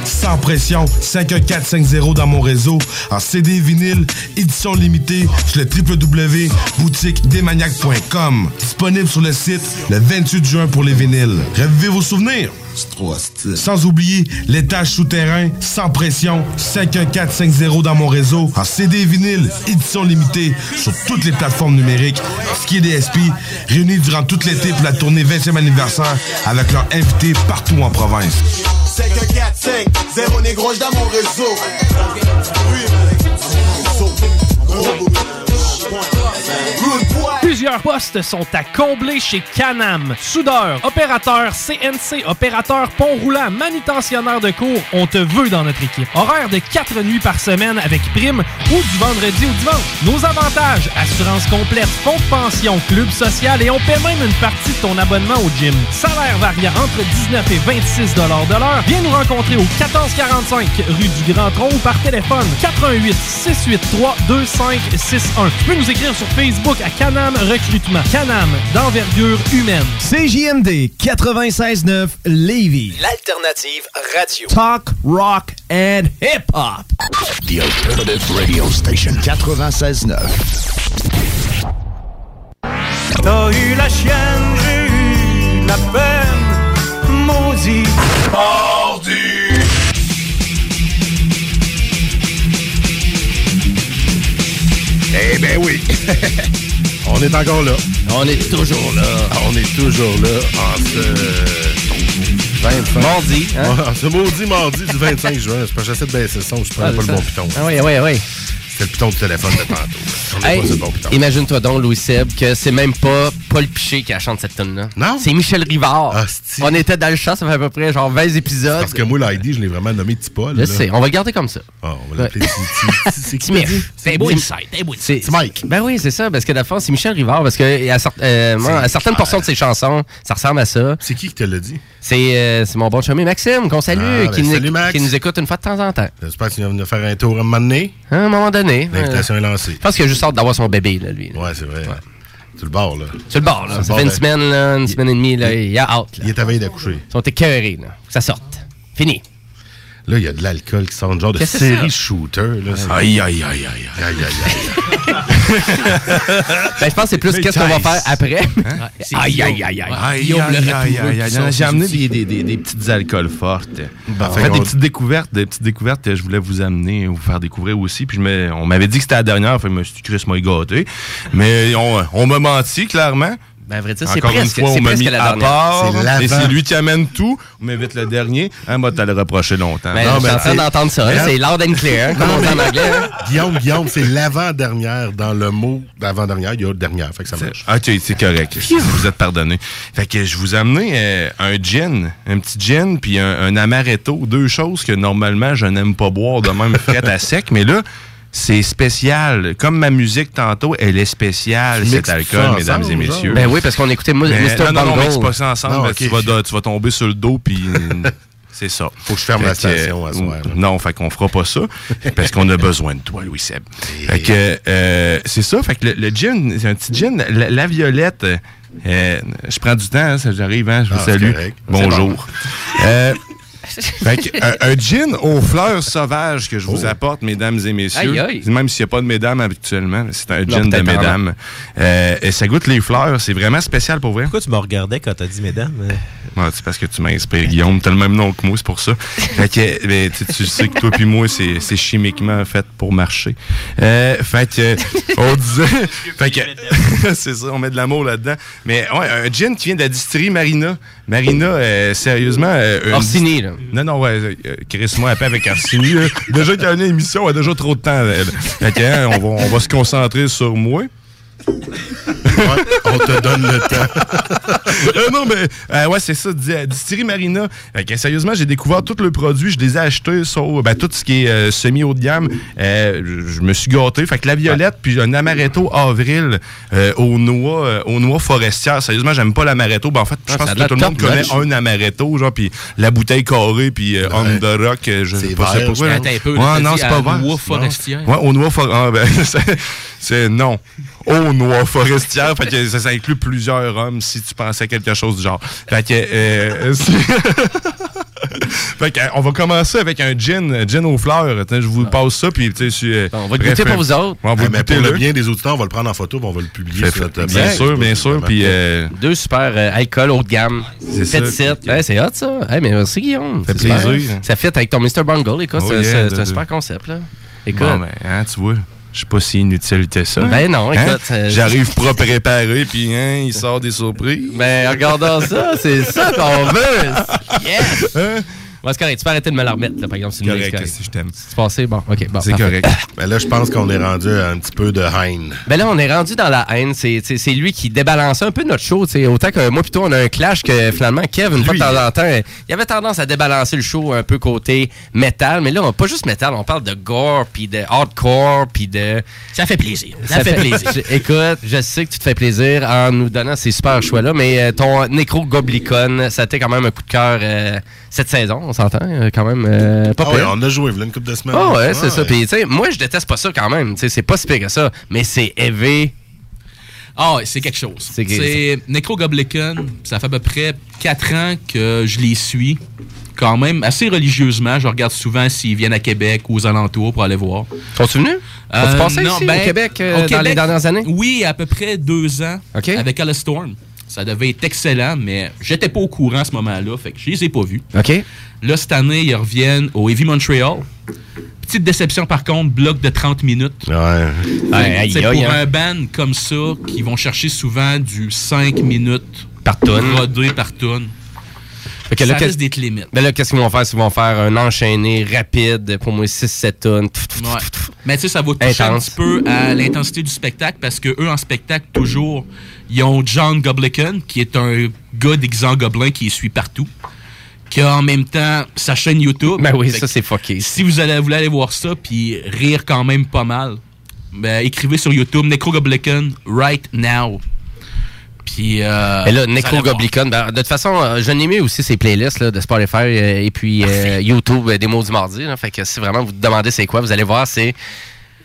Sans pression, 51450 dans mon réseau. En CD vinyle, édition limitée sur le www.boutiquedesmaniacs.com. Disponible sur le site le 28 juin pour les vinyles. Revivez vos souvenirs. Sans oublier l'étage souterrain, sans pression, 51450 dans mon réseau, en CD vinyle, édition limitée sur toutes les plateformes numériques. Ski DSP, réunis durant tout l'été pour la tournée 20e anniversaire avec leurs invités partout en province. 5, 4, 5, 0 négro dans mon réseau. Plusieurs postes sont à combler chez Canam. Soudeur, opérateur CNC, opérateur pont roulant, manutentionnaire de cours, on te veut dans notre équipe. Horaire de 4 nuits par semaine avec prime ou du vendredi au dimanche. Nos avantages, assurance complète, fonds de pension, club social et on paie même une partie de ton abonnement au gym. Salaire variant entre 19 et 26 de l'heure. Viens nous rencontrer au 1445 rue du Grand Tronc ou par téléphone 88 683 2561. Tu peux nous écrire sur Facebook à Canam Recrutement. Canam, d'envergure humaine. CJMD 96.9 Lévis. L'alternative radio. Talk, rock and hip-hop. The Alternative Radio Station 96.9. T'as eu la chienne, j'ai eu la peine, maudit. Mordu. Eh ben oui. On est encore là. On est toujours là. On est toujours là en ce 25. Mardi, hein? En ce maudit mardi du 25 juin. C'est pas que j'essaie de baisser le son, je prends Ah, pas le bon piton. Ah oui, oui, oui. C'est le piton du téléphone de tantôt. Hey, bon. Imagine-toi donc, Louis Seb, que c'est même pas Paul Piché qui a chanté cette tune là Non? C'est Michel Rivard. On était dans le chat, ça fait à peu près genre 20 épisodes. Parce que moi, l'ID, je l'ai vraiment nommé Petit Paul. Je là. sais, on va le garder comme ça. Ah, on va l'appeler Petit- C'est. C'est beau insight, Mike. Ben oui, c'est ça, parce que fond, c'est Michel Rivard, parce que à, euh, à certaines portions de ses chansons, ça ressemble à ça. C'est qui qui te l'a dit? C'est euh, mon bon chumé Maxime, qu'on salue, Ah, ben qui, nous, salut, Max. qui nous écoute une fois de temps en temps. J'espère que tu vas venir faire un tour à un moment donné. À un moment donné. L'invitation euh, est lancée. Je pense qu'il a juste hâte d'avoir son bébé, là, lui. Ouais, c'est vrai. Sur le bord, là. Sur le bord, là. Ça fait une semaine, là, une semaine et demie, là, il y a hâte. Là. Il est à veille d'accoucher. Ils sont écœurés, là. Faut que ça sorte. Fini. Là, il y a de l'alcool qui sort, une genre de que série ça? shooter. Là, Aïe, aïe, aïe, aïe. Aïe, aïe, aïe. Ben, je pense que c'est plus qu'est-ce qu'on va faire après. c'est Aïe, aïe, aïe, aïe. J'ai amené des, des, des, des petites alcools fortes. Bon, en fait, des petites découvertes, des petites découvertes que je voulais vous amener, vous faire découvrir aussi. Puis on m'avait dit que c'était la dernière, fait que je me suis dit, Chris m'a gâté. Mais on, on m'a menti, clairement. Ben, à vrai dire, c'est Encore une presque, fois, c'est on m'a presque mis la à dernière. part. Et c'est lui qui amène tout. On m'évite le dernier. Hein, moi, t'as le reprocher longtemps. Ben, Non, je suis mais en train d'entendre ça. Mais- C'est loud and clear, hein, comme on dit en anglais. hein. Guillaume, Guillaume, c'est l'avant-dernière dans le mot d'avant-dernière. Il y a dernière, fait que ça marche. Ok, c'est correct. vous êtes pardonné. Fait que je vous ai amené euh, un gin, un petit gin, puis un, un amaretto. Deux choses que normalement je n'aime pas boire de même frette à sec. Mais là, c'est spécial. Comme ma musique tantôt, elle est spéciale, cet alcool, mesdames et messieurs. Ben oui, parce qu'on écoutait Mr. non, non, non, Bungle. mais c'est pas ça ensemble. Non, tu, vas, tu vas tomber sur le dos, puis c'est ça. Faut que je ferme Fait la que, station à soir. Non, fait qu'on fera pas ça, parce qu'on a besoin de toi, Louis-Seb. Fait que, euh, c'est ça, fait que le, le gin, c'est un petit gin, la, la violette, euh, je prends du temps, hein, ça j'arrive, hein, je vous Ah, salue. correct. Bonjour. Euh, fait que, un, un gin aux fleurs sauvages que je vous apporte, mesdames et messieurs. Aïe, aïe. Même s'il n'y a pas de mesdames habituellement, c'est un Non, gin de mesdames. Euh, et ça goûte les fleurs, c'est vraiment spécial pour vrai. Pourquoi tu me regardais quand t'as dit mesdames? Ouais, c'est parce que tu m'inspires, Guillaume. T'as le même nom que moi, c'est pour ça. Fait que, ben, tu, sais que toi puis moi, c'est c'est chimiquement fait pour marcher. Euh, fait que, on disait... fait que, c'est ça, on met de l'amour là-dedans. Mais ouais, un gin qui vient de la distillerie Marina. Marina, euh, sérieusement... euh, Orsini, là. non, non, ouais, euh, Chris-moi un peu avec Arsini. là. Déjà qu'il y a une émission, elle a déjà trop de temps. elle. Fait que, hein, on, va, on va se concentrer sur moi. Ouais, on te donne le temps. Euh, non, mais euh, ouais, c'est ça. Di- Distillerie Marina. Fait que, sérieusement, j'ai découvert tout le produit. Je les ai achetés sur ben, tout ce qui est euh, semi-haut de gamme. Euh, je me suis gâté. Fait que la violette, puis un amaretto avril euh, aux noix euh, aux noix forestières. Sérieusement, j'aime pas l'amaretto. Ben, en fait, je Ah, pense que tout le monde connaît un amaretto, genre, puis la bouteille carrée, puis euh, on the rock. euh, Je sais C'est pas vert, pourquoi. un peu, Ouais, non, c'est pas vert. noix Non. forestières. Ouais, aux noix forestières. ben, c'est- c'est non. Aux noix forestières. fait que ça, ça inclut plusieurs hommes si tu pensais à quelque chose du genre. Fait que. euh, fait que, euh, on va commencer avec un gin, un gin aux fleurs. Je vous passe ça, puis tu sais, euh, on va le goûter pour vous autres. On va Ah, mais pour le bien des auditeurs, on va le prendre en photo et on va le publier Fait- sur notre bien sûr, bien sûr. Puis, euh, Deux super euh, alcool haut de gamme. C'est ça. Fait. Ouais, c'est hot, ça. Hey, mais merci, Guillaume. Fait C'est super. plaisir. Ça fit avec ton Mr. Bungle. Écoute, Oh c'est- yeah, un super concept, là. Écoute. Bon, ben, hein, tu vois, je sais pas si inutile que ça. Ben non, Hein? écoute, euh, J'arrive pas préparé, puis hein, il sort des surprises. Ben, regardons ça, c'est ça qu'on veut. Yes! Ouais, c'est correct, tu peux arrêter de me la remettre, là, par exemple, c'est Correct, correct. si je t'aime? C'est passé, bon, ok, bon. C'est correct. Ben là, je pense qu'on est rendu à un petit peu de haine. Ben là, on est rendu dans la haine. C'est lui qui débalançait un peu notre show. Autant que moi, plutôt, on a un clash que finalement, Kev, une fois de temps en temps, il avait tendance à débalancer le show un peu côté métal. Mais là, on, pas juste métal, on parle de gore, puis de hardcore, puis de. Ça fait plaisir. Ça, fait plaisir. Je- écoute, je sais que tu te fais plaisir en nous donnant ces super choix-là, mais euh, ton Necro Goblicon, ça a été quand même un coup de cœur euh, cette saison, on s'entend, euh, quand même euh, pas Ah ouais, pire. on a joué, voilà une couple de semaines. Ah ouais, c'est Ah ça. Puis, tu sais, moi, je déteste pas ça quand même. Tu sais, c'est pas si pire que ça, mais c'est élevé. Ah, ouais, c'est quelque chose. C'est que- C'est Necro Goblicon. Ça fait à peu près 4 ans que je les suis. Quand même, assez religieusement. Je regarde souvent s'ils viennent à Québec ou aux alentours pour aller voir. Sont-tu venus? Sont-tu passés non, ici, ben, au Québec, euh, au dans Québec, les dernières années? Oui, à peu près deux ans. Avec Alice Storm. Ça devait être excellent, mais j'étais pas au courant à ce moment-là. Fait que je les ai pas vus. OK. Là, cette année, ils reviennent au Heavy Montreal. Petite déception, par contre, bloc de 30 minutes. Ouais. C'est pour hein. un band comme ça, qui vont chercher souvent du 5 minutes par tonne. Rodé par tonne. Fait que là, ça limites. Ben là, qu'est-ce qu'ils vont faire? Ils vont faire un enchaîné rapide, pour moi, 6-7 tonnes. Ouais. Mais tu sais, ça va toucher un Intense. petit peu à l'intensité du spectacle parce que eux, en spectacle, toujours, ils ont John Goblicon, qui est un gars déguisé en gobelin qui les suit partout, qui a en même temps sa chaîne YouTube. Ben oui, Fait ça, c'est fucké. Si vous allez, voulez aller voir ça puis rire quand même pas mal, ben, écrivez sur YouTube Necro Goblicon right now. Puis. Euh, Et là, Necro. Goblicon, ben, de toute façon, euh, je n'ai mis aussi ces playlists là, de Spotify euh, et puis euh, YouTube des mots du mardi. là. fait que si vraiment vous demandez c'est quoi, vous allez voir, c'est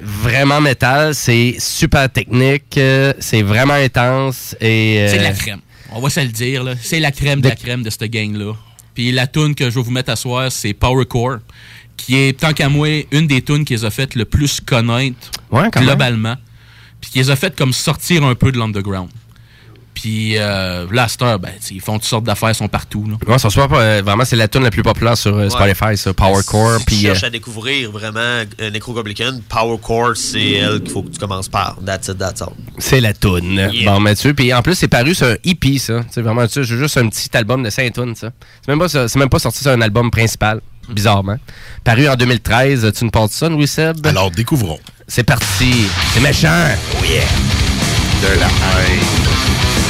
vraiment métal, c'est super technique, c'est vraiment intense et. C'est de la crème. On va se le dire, là. C'est la crème de la crème de cette gang-là. Puis la tune que je vais vous mettre à soir, c'est Power Core, qui est, tant qu'à moi, une des tunes qui les a fait le plus connaître Ouais, globalement. Puis qui les a fait comme sortir un peu de l'underground. Puis euh, heure, ben, ils font toutes sortes d'affaires, ils sont partout. Là. Ouais, ça se voit pas, euh, vraiment, c'est la tune la plus populaire sur euh, Spotify, ça, Power Core. Si tu euh, cherches à découvrir vraiment euh, Necrogoblican, Power Core, c'est elle qu'il faut que tu commences par. That's it, that's all. c'est la tune. Yeah. Bon, Mathieu. Puis en plus, c'est paru sur un EP, ça. C'est vraiment ça. Juste un petit album de 5 tunes, ça. C'est même, pas ça- c'est même pas sorti sur un album principal, bizarrement. Paru en 2013. Tu parles de ça, Louis Seb? Alors, découvrons. C'est parti. C'est méchant. Oh yeah. De la haine.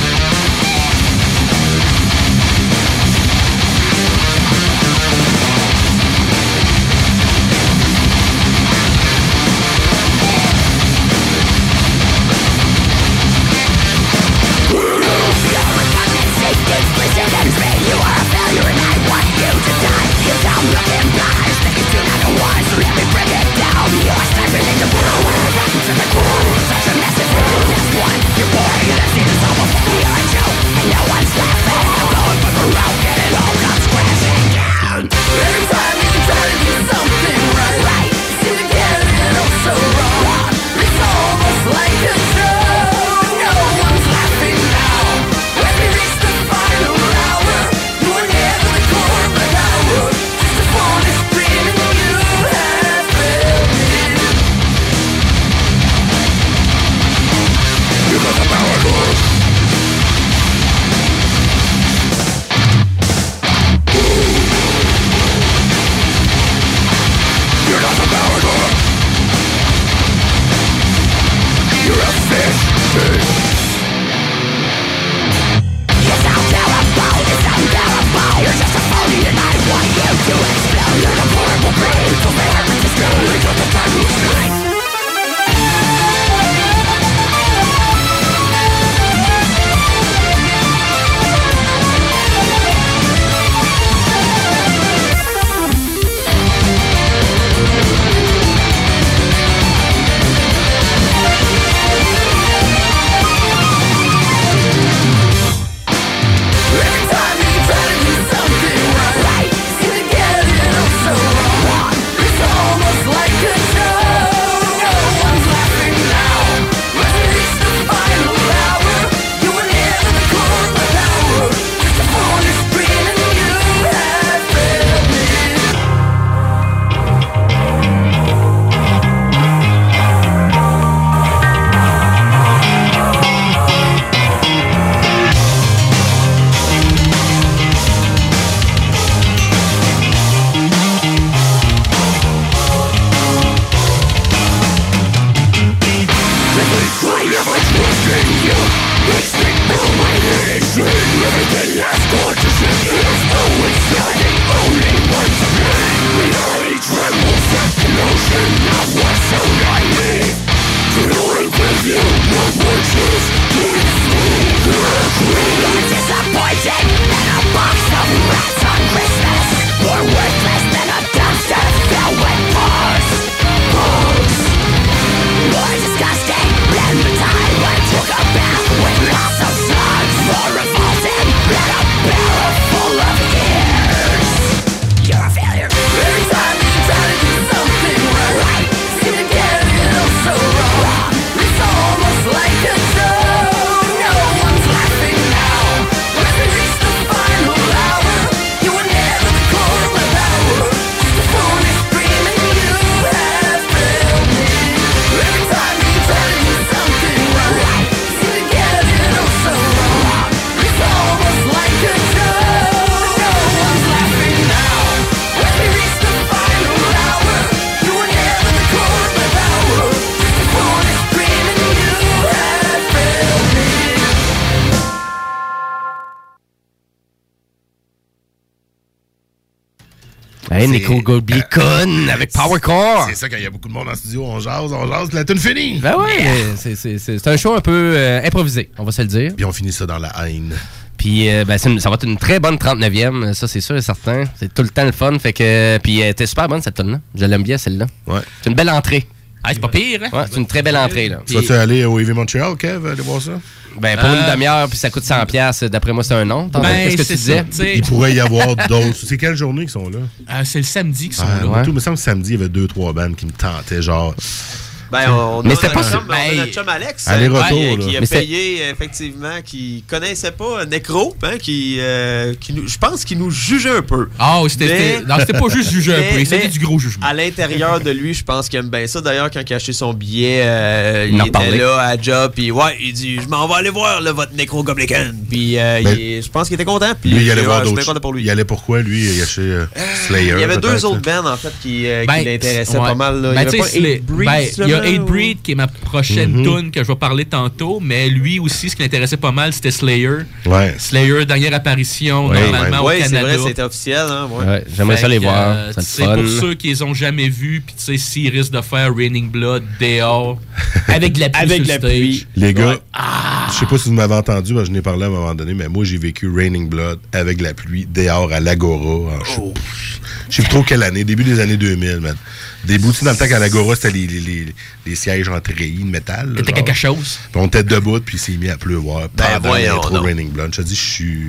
Avec Power Core. C'est ça, quand il y a beaucoup de monde en studio, on jase, on jase, la tune finie. Ben ouais, mais c'est- un show un peu euh, improvisé, on va se le dire. Puis on finit ça dans la haine. Puis euh, ben, ça va être une très bonne 39e, ça c'est sûr et certain. C'est tout le temps le fun. Fait que, puis elle était super bonne cette tune là Je l'aime bien celle-là. Ouais. C'est une belle entrée. Ah, c'est pas pire, hein? Ouais, c'est une très belle entrée, là. Tu vas-tu aller au EV Montreal, Kev, aller voir ça? Ben, pour Euh, une demi-heure, puis ça coûte 100$, piastres, d'après moi, c'est un nom. Tantôt, Ben, Qu'est-ce que tu disais? Il pourrait y avoir d'autres. C'est quelle journée qu'ils sont là? Euh, c'est le samedi qu'ils sont Ah, là. tout, il me semble que samedi, il y avait deux, trois bandes qui me tentaient, genre. Ben, on, Mais a c'était pas chum, on a notre chum Alex, euh, qui a Mais payé, effectivement, qui connaissait pas Necro, hein, qui, euh, qui nous, je pense qu'il nous jugeait un peu. Ah, oui, c'était- pas juste juger un peu, c'était du gros jugement. À l'intérieur de lui, je pense qu'il aime bien ça. D'ailleurs, quand il a acheté son billet, euh, Il était là à job, puis ouais, il dit Je m'en vais aller voir là, votre Necro Goblican. Puis euh, Ben, je pense qu'il était content. Puis Lui, il allait voir d'autres. content pour lui. Il allait pourquoi, lui? Il acheté Slayer. Il y avait deux autres bands, en fait, qui, Ben, l'intéressaient pas mal. Là. Ben, il y avait pas c'est- ben, justement, ou- Hatebreed qui est ma prochaine Mhm. tune que je vais parler tantôt, mais lui aussi, ce qui l'intéressait pas mal, c'était Slayer. Ouais. Slayer, dernière apparition normalement Oui, au c'est Canada. vrai, c'était officiel. Hein, ouais. Ouais, j'aimerais ça les voir. euh, le fun. pour ceux qui les ont jamais vus, puis tu sais, s'ils risquent de faire Raining Blood dehors, avec de la pluie Avec sur la stage. pluie. Les gars, Ouais. je sais pas si vous m'avez entendu, mais je n'ai parlé à un moment donné, mais moi, j'ai vécu Raining Blood avec la pluie dehors à l'Agora. show. Je sais plus trop quelle année, début des années 2000, man. Des sais, dans le temps qu'à l'Agora, c'était les, les, les, les sièges en treillis de métal. C'était quelque chose. Puis on était debout, puis il s'est mis à pleuvoir. Ben, voyons donc. Raining Blood. Je te dis, je suis.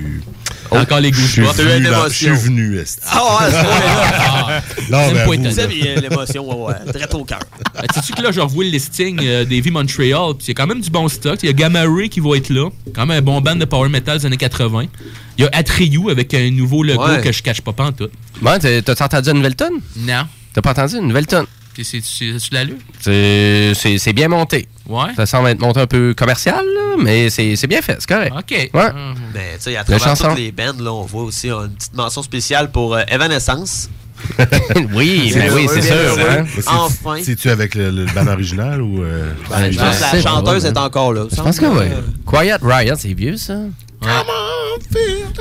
Encore les une venu, dans- je suis venu. Ah ouais, c'est Non, mais mais, euh, l'émotion, ouais, ouais, direct au cœur. Ben, sais-tu que là, je revois le listing euh, des V Montreal, puis il y a quand même du bon stock. Il y a Gamma Ray qui va être là, quand même un bon band de power metal des années 80. Il y a Atreyu avec un nouveau logo Ouais. que je cache pas en tout. Ouais, t'as- entendu une nouvelle tonne? Non. T'as pas entendu? Une nouvelle tonne? Puis c'est- c'est- Tu l'as lu? C'est bien monté. Ouais. Ça semble être monté un peu commercial, là, mais c'est bien fait, c'est correct. OK. Ouais. Mais tu sais, à La travers chanson. toutes les bands, là, on voit aussi une petite mention spéciale pour euh, Evanescence. oui, ben oui, c'est sûr. hein. Mais c'est- Enfin. C'est-tu avec le, le band original ou. euh, Ben, je Ben, pense que la chanteuse est encore là. Je pense que oui. Quiet Riot, c'est vieux, ça.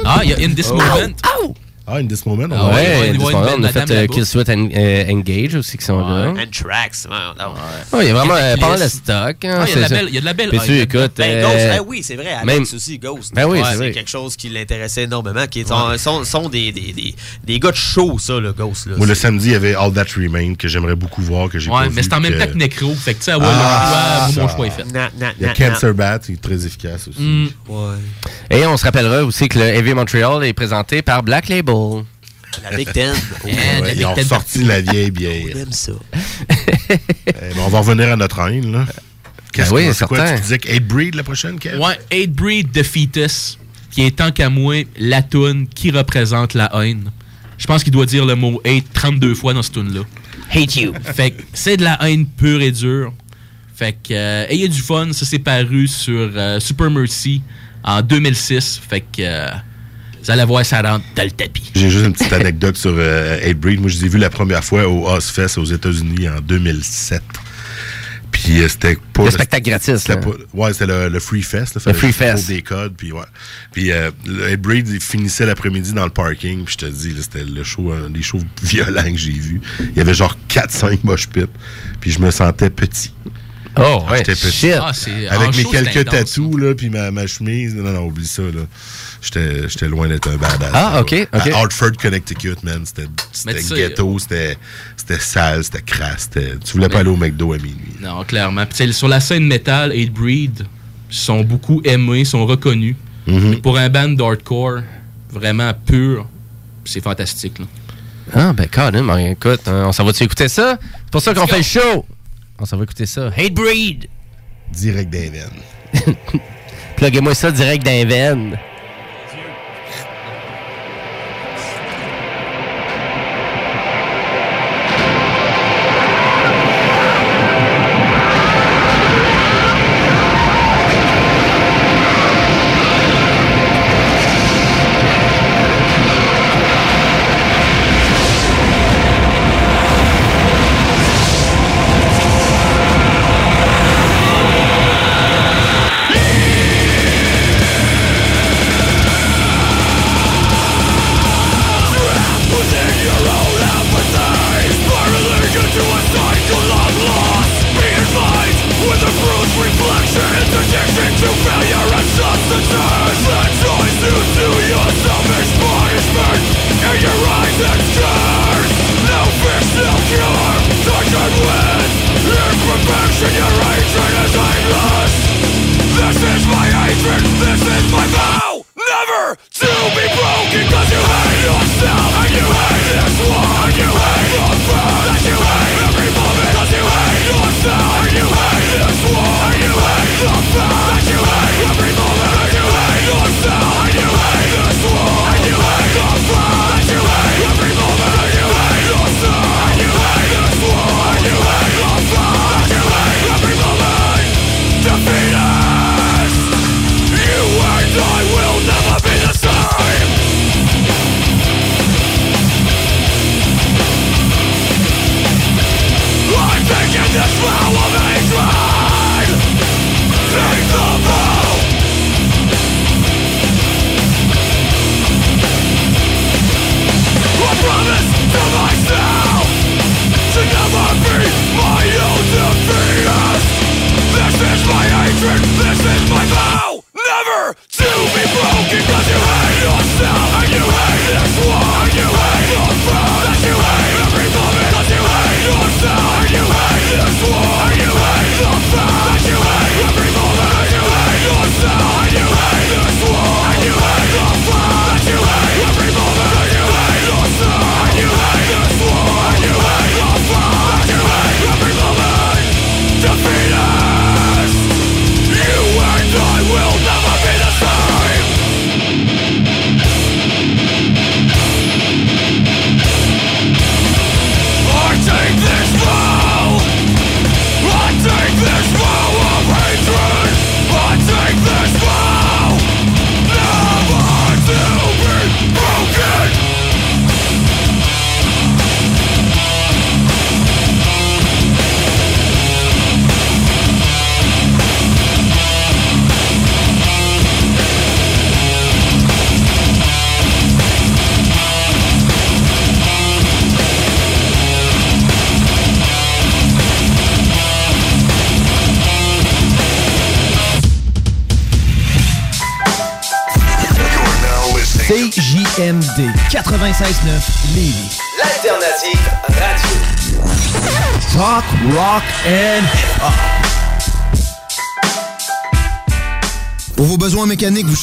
Ah, il y a In This Oh. Ah, in this moment. Ah on- ouais, ouais, ouais, This ouais, Moment, une on a fait euh. Kill Sweat and, euh, Engage aussi qui sont là. Anthrax. ouais, non. Ouais, il y a vraiment euh, pas mal de stock. hein, Ah, il y a de la belle- il y a de la belle Puis écoutes. Ben, euh, Ghost, ah oui, c'est vrai, Alex même- aussi, Ghost. Ben oui, Ouais, c'est quelque chose qui l'intéressait énormément. Qui est, sont, sont, sont des, des, des, des gars de show, ça, le Ghost. Là. Moi, le samedi, il y avait All That Remain que j'aimerais beaucoup voir, que j'ai Ouais, mais c'est en même temps que Necro. Fait que tu sais, mon choix est fait. Il y a Cancer Bat, qui est très efficace aussi. Mm. Et on se rappellera aussi que le Heavy Montreal est présenté par Black Label. La Big Ten. Eh, Ouais, la ils Big ont Ten sorti la vieille On bière. aime ça. Eh ben, on va revenir à notre haine, là. Qu'est-ce Ben oui, que c'est quoi? certain. Tu disais que Hate Breed la prochaine, Kev? Ouais, Hate Breed The Fetus, qui est tant qu'à moi la toune qui représente la haine. Je pense qu'il doit dire le mot hate 32 fois dans cette tune là Hate you. Fait que c'est de la haine pure et dure. Fait que euh, ayez du fun, ça s'est paru sur euh, Super Mercy en 2006. Fait que euh, vous allez voir ça rentre dans le tapis. J'ai juste une petite anecdote sur euh, Hate Breed. Moi, je les ai vus la première fois au Ozfest aux États-Unis en 2007. Puis euh, c'était pas. Le spectacle gratis, c'était là. pas- ouais, c'était le, le Free Fest. là. Le Free Fest. des codes. Puis ouais. Puis euh, le Hate Breed, il finissait l'après-midi dans le parking. Puis je te dis, c'était le show, un des shows violents que j'ai vu. Il y avait genre 4-5 mosh pits. Puis je me sentais petit. Oh, ouais. J'étais petit. Shit. Ah, Avec mes show, quelques tatous, là, puis ma, ma chemise. Non, non, oublie ça, là. J'étais j'étais loin d'être un badass. Ah, ok. À Hartford, Connecticut, man. C'était ghetto, c'était c'était sale, c'était crasse. c'était- Tu voulais pas Mais- aller au McDo à minuit. Non, clairement. Puis, tu sais, sur la scène métal, Hate Breed sont beaucoup aimés, sont reconnus. Mhm. Mais pour un band d'hardcore vraiment pur, c'est fantastique. Là. Ah, ben, quand même, écoute, hein, on s'en va-tu écouter ça? C'est pour ça qu'on fait le show. On s'en va écouter ça. Hate Breed. Direct veines. Pluguez-moi ça direct dans my back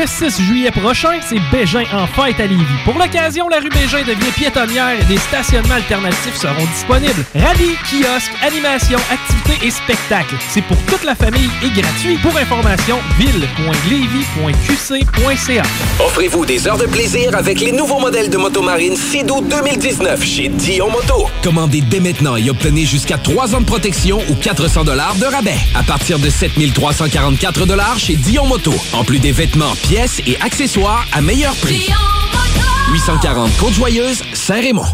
681 4476. Le 6 juillet prochain, c'est Bégin en fête à Lévis. Pour l'occasion, la rue Bégin devient piétonnière et des stationnements alternatifs seront disponibles. Rallye, kiosques, animations, activités et spectacles. C'est pour toute la famille et gratuit. Pour information, ville.levy.qc.ca. Offrez-vous des heures de plaisir avec les nouveaux modèles de motomarine Sea-Doo 2019 chez Dion Moto. Commandez dès maintenant et obtenez jusqu'à 3 ans de protection ou 400 de rabais à partir de 7344 chez Dion Moto. En plus des vêtements, pièces et accessoires à meilleur prix. 840 Côte-Joyeuse, Saint-Raymond.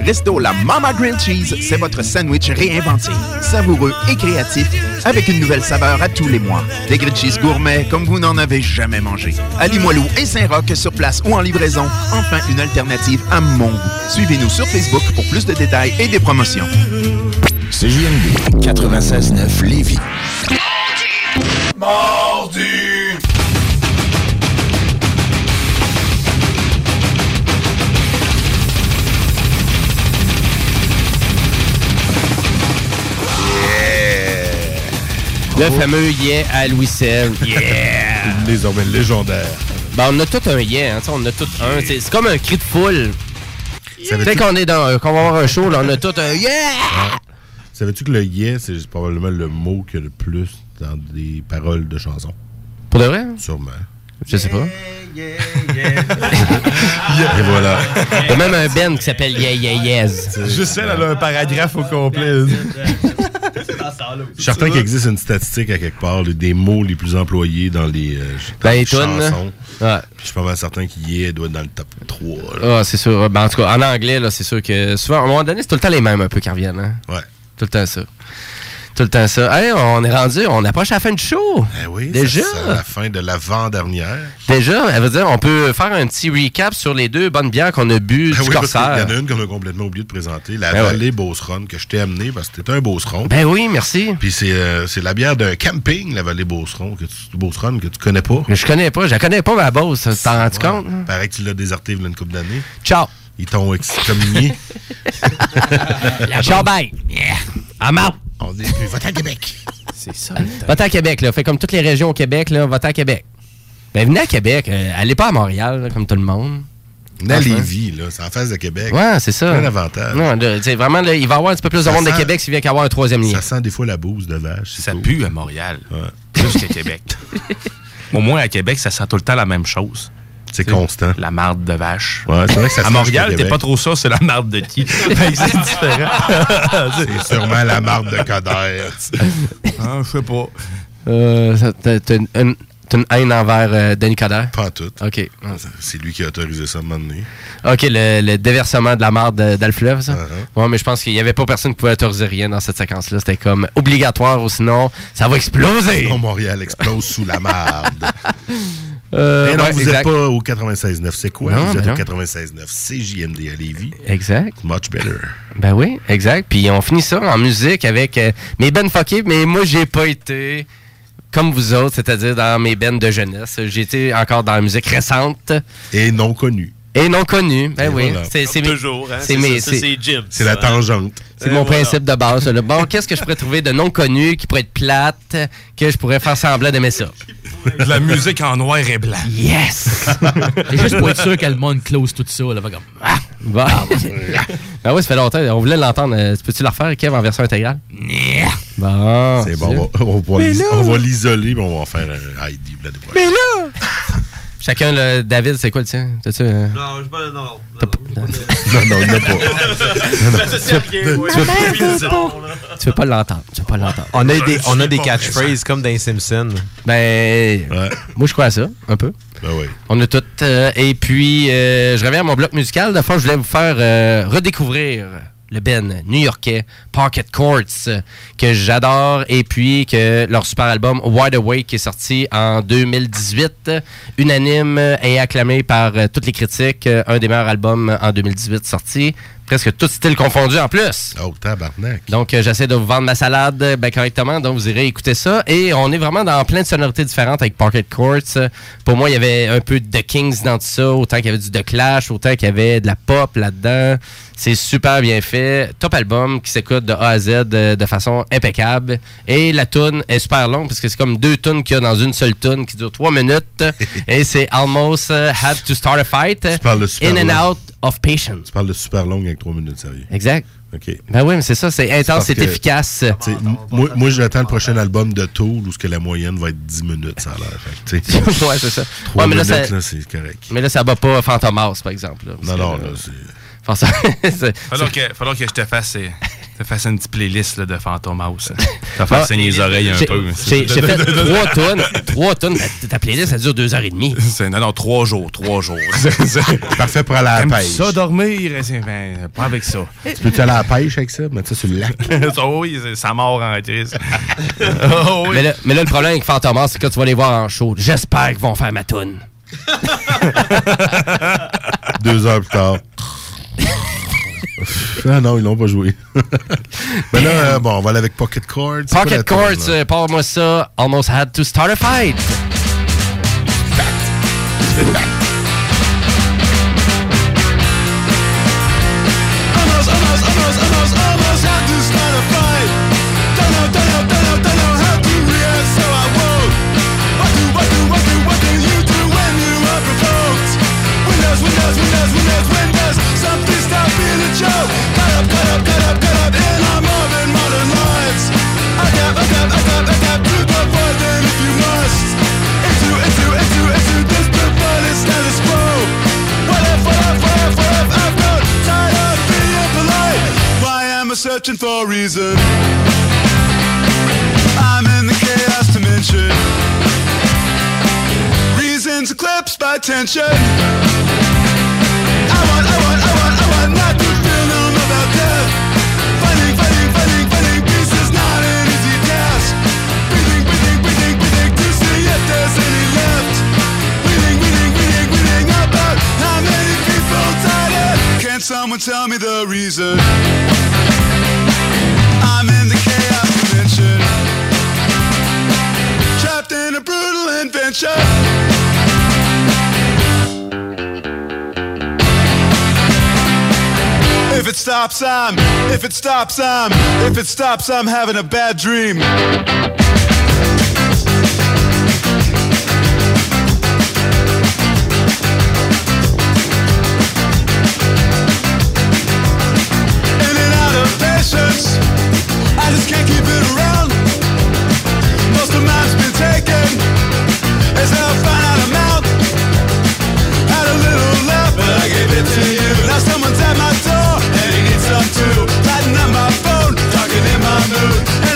Resto La Mama Grilled Cheese, c'est votre sandwich réinventé, savoureux et créatif, avec une nouvelle saveur à tous les mois. Des grilled cheese gourmets comme vous n'en avez jamais mangé. À Limoilou et Saint-Roch sur place ou en livraison, enfin une alternative à mon goût. Suivez-nous sur Facebook pour plus de détails et des promotions. CJMD 96.9 Lévis. Le fameux yeah à Louis XVI. Yeah! Désormais légendaire. Ben, on a tout un yeah, hein, tu sais, on a tout un. C'est comme un cri de foule. Dès qu'on est dans, qu'on va avoir un show, là, on a tout un yeah! Savais-tu que le yeah, c'est probablement le mot qu'il y a le plus dans des paroles de chansons? Pour de vrai? Sûrement. Je sais pas. Et voilà. Il y a même un band qui s'appelle Yeah Yeah Yes. Juste elle, elle a un paragraphe au complet. Je suis certain qu'il existe une statistique à quelque part des mots les plus employés dans les, euh, Dans les chansons. Ouais. Puis Je suis pas mal certain qu'il yeah doit être dans le top 3. là. Ah, c'est sûr. Ben, en tout cas, en anglais, là, c'est sûr que souvent, à un moment donné, c'est tout le temps les mêmes un peu qui reviennent. Hein? Ouais. Tout le temps ça. Tout le temps ça. Hey, on est rendu, on approche la fin du show. Eh oui, Déjà? c'est la fin de l'avant-dernière. Déjà, elle veut dire, on peut faire un petit recap sur les deux bonnes bières qu'on a bu du oui, parce qu'il Corsair. y en a une qu'on a complètement oublié de présenter, la Ben. Vallée Beauceronne, que je t'ai amenée parce que c'était un Beauceron. Ben oui, merci. Puis c'est euh, c'est la bière d'un camping, la Vallée Beauceron, que tu, Beauceronne, que tu connais pas. Mais je connais pas, je la connais pas, ma boss. T'en rends-tu Ouais. compte? hein? Paraît que tu l'as déserté il y a une couple d'années. Ciao. Ils t'ont excommunié. Ciao, bye. Yeah. I'm out. On dit, va à Québec. C'est ça. Va-t'en à Québec, là. Fait comme toutes les régions au Québec, là, va-t'en à Québec. Ben, venez à Québec. euh, allez pas à Montréal, là, comme tout le monde. Dans Franchement. Lévis, là, c'est en face de Québec. Ouais, c'est ça. Plein d'avantages. Non, là, vraiment, là, il va y avoir un petit peu plus de monde de Québec s'il vient qu'à avoir un troisième lien. Ça sent des fois la bouse de vache. Ça pue à Montréal. Plus qu'à Québec. Au moins, à Québec, ça sent tout le temps la même chose. C'est constant. La marde de vache. Ouais, c'est vrai que ça À Montréal, t'es pas trop ça, c'est la marde de qui? Que c'est différent. C'est sûrement la marde de Coder. Ah, je sais pas. Euh, t'as une, une- t'as une haine envers euh, Denis Coderre? Pas tout. OK. C'est lui qui a autorisé ça à un moment donné. OK, le, le déversement de la marde de- dans le fleuve, ça? Uh-huh. Ouais, mais je pense qu'il n'y avait pas personne qui pouvait autoriser rien dans cette séquence-là. C'était comme obligatoire ou sinon, ça va exploser! Non, Montréal explose sous la marde. Euh, Mais non, ouais, vous n'êtes pas au 96.9. C'est quoi? Non, vous êtes au non. 96.9 CJMD à Lévis. Exact. Much better. Ben oui, exact. Puis on finit ça en musique avec euh, mes ben fuckés, mais moi j'ai pas été comme vous autres, c'est-à-dire dans mes bennes de jeunesse. J'ai été encore dans la musique récente. Et non connue. Et non connue. Ben Et oui. voilà. C'est toujours, hein, C'est Jim, C'est la hein. tangente. C'est Et mon voilà. principe de base. là. Bon, qu'est-ce que je pourrais trouver de non connu qui pourrait être plate, que je pourrais faire semblant d'aimer ça? De la musique en noir et blanc. Yes! C'est juste pour être sûr que le monde close tout ça. Là, comme, ah, Bon. ben oui, ça fait longtemps. On voulait l'entendre. Euh, Peux-tu la refaire, Kev, en version intégrale? Bon. C'est bon, on va, on va l'isoler, puis on va en faire un l'année prochaine. Mais là! Chacun, le David, c'est quoi le tien? T'as-tu, euh, Non, je pas. Non, non. Non, non, il n'a pas. Ça, tu veux- pas- tu veux pas l'entendre. Tu veux pas l'entendre. On a des, on a des catchphrases comme dans les Simpsons. Ben, moi, je crois à ça, un peu. Ben oui. On a tout. euh, et puis, euh, je reviens à mon bloc musical. De fois, je voulais vous faire euh, redécouvrir le Ben new-yorkais Pocket Courts euh, que j'adore et puis que leur super album Wide Awake est sorti en 2018 euh, unanime et acclamé par euh, toutes les critiques euh, un des meilleurs albums en 2018 sorti presque tout style confondu en plus oh tabarnak donc euh, j'essaie de vous vendre ma salade euh, ben, correctement donc vous irez écouter ça et on est vraiment dans plein de sonorités différentes avec Pocket Courts Euh, pour moi il y avait un peu de Kings dans tout ça autant qu'il y avait du The Clash autant qu'il y avait de la pop là-dedans c'est super bien fait. Top album qui s'écoute de A à Z de, de façon impeccable. Et la tune est super longue parce que c'est comme deux tunes qu'il y a dans une seule tune qui dure trois minutes. et c'est Almost uh, Had to Start a Fight. parles de super In and out of patience. Tu parles de super long avec 3 minutes, sérieux. Exact. OK. Ben oui, mais c'est ça, c'est intense, c'est que, efficace. moi, moi j'attends le prochain album de Tool où ce que la moyenne va être 10 minutes, ça a l'air. Fait que, tu sais, ouais, c'est ça. trois Ouais, mais là, minutes, ça- là, c'est correct. Mais là, ça bat pas Fantomas, par exemple. Non, que, non, euh, là, c'est... Falloir que, falloir que je te fasse, te fasse une petite playlist là, de Phantom House. hein. Ça Ah, saigner les oreilles un peu. J'ai fait trois tonnes. Trois tonnes. Ta, ta playlist, ça dure deux heures et demie. Non, non, trois jours, trois jours. Parfait pour aller à la pêche. ça, dormir? C'est- Ben, pas avec ça. Tu peux-tu aller à la pêche avec ça? Mettre ça sur le lac? Ça, oui, ça mord en crise. Oh, oui. mais, là, mais là, le problème avec Fantomas, c'est que quand tu vas les voir en show, j'espère qu'ils vont faire ma toune. Deux heures plus tard. ah non, ils l'ont pas joué. Mais là, euh, bon, on va aller avec Pocket Chords. Pocket là? euh, parle-moi ça. Almost had to start a fight. Almost, almost, almost, almost, up, up, up, up in our modern, modern lives. Adapt, adapt, adapt to the if you must. Into, into, into, into this. What if, what if, what if, I've tired of being? Why am I searching for a reason? I'm in the chaos dimension. Reasons eclipsed by tension. I want, I want, I want, I want not someone tell me the reason? I'm in the chaos dimension. Trapped in a brutal invention. If it stops, I'm, if it stops, I'm, if it stops, I'm having a bad dream. patience. I just can't keep it around. Most of mine's been taken. It's now find out I'm. Had a little left, but I gave it to you. Now someone's at my door, and he needs some too. Lighting up my phone, talking in my mood.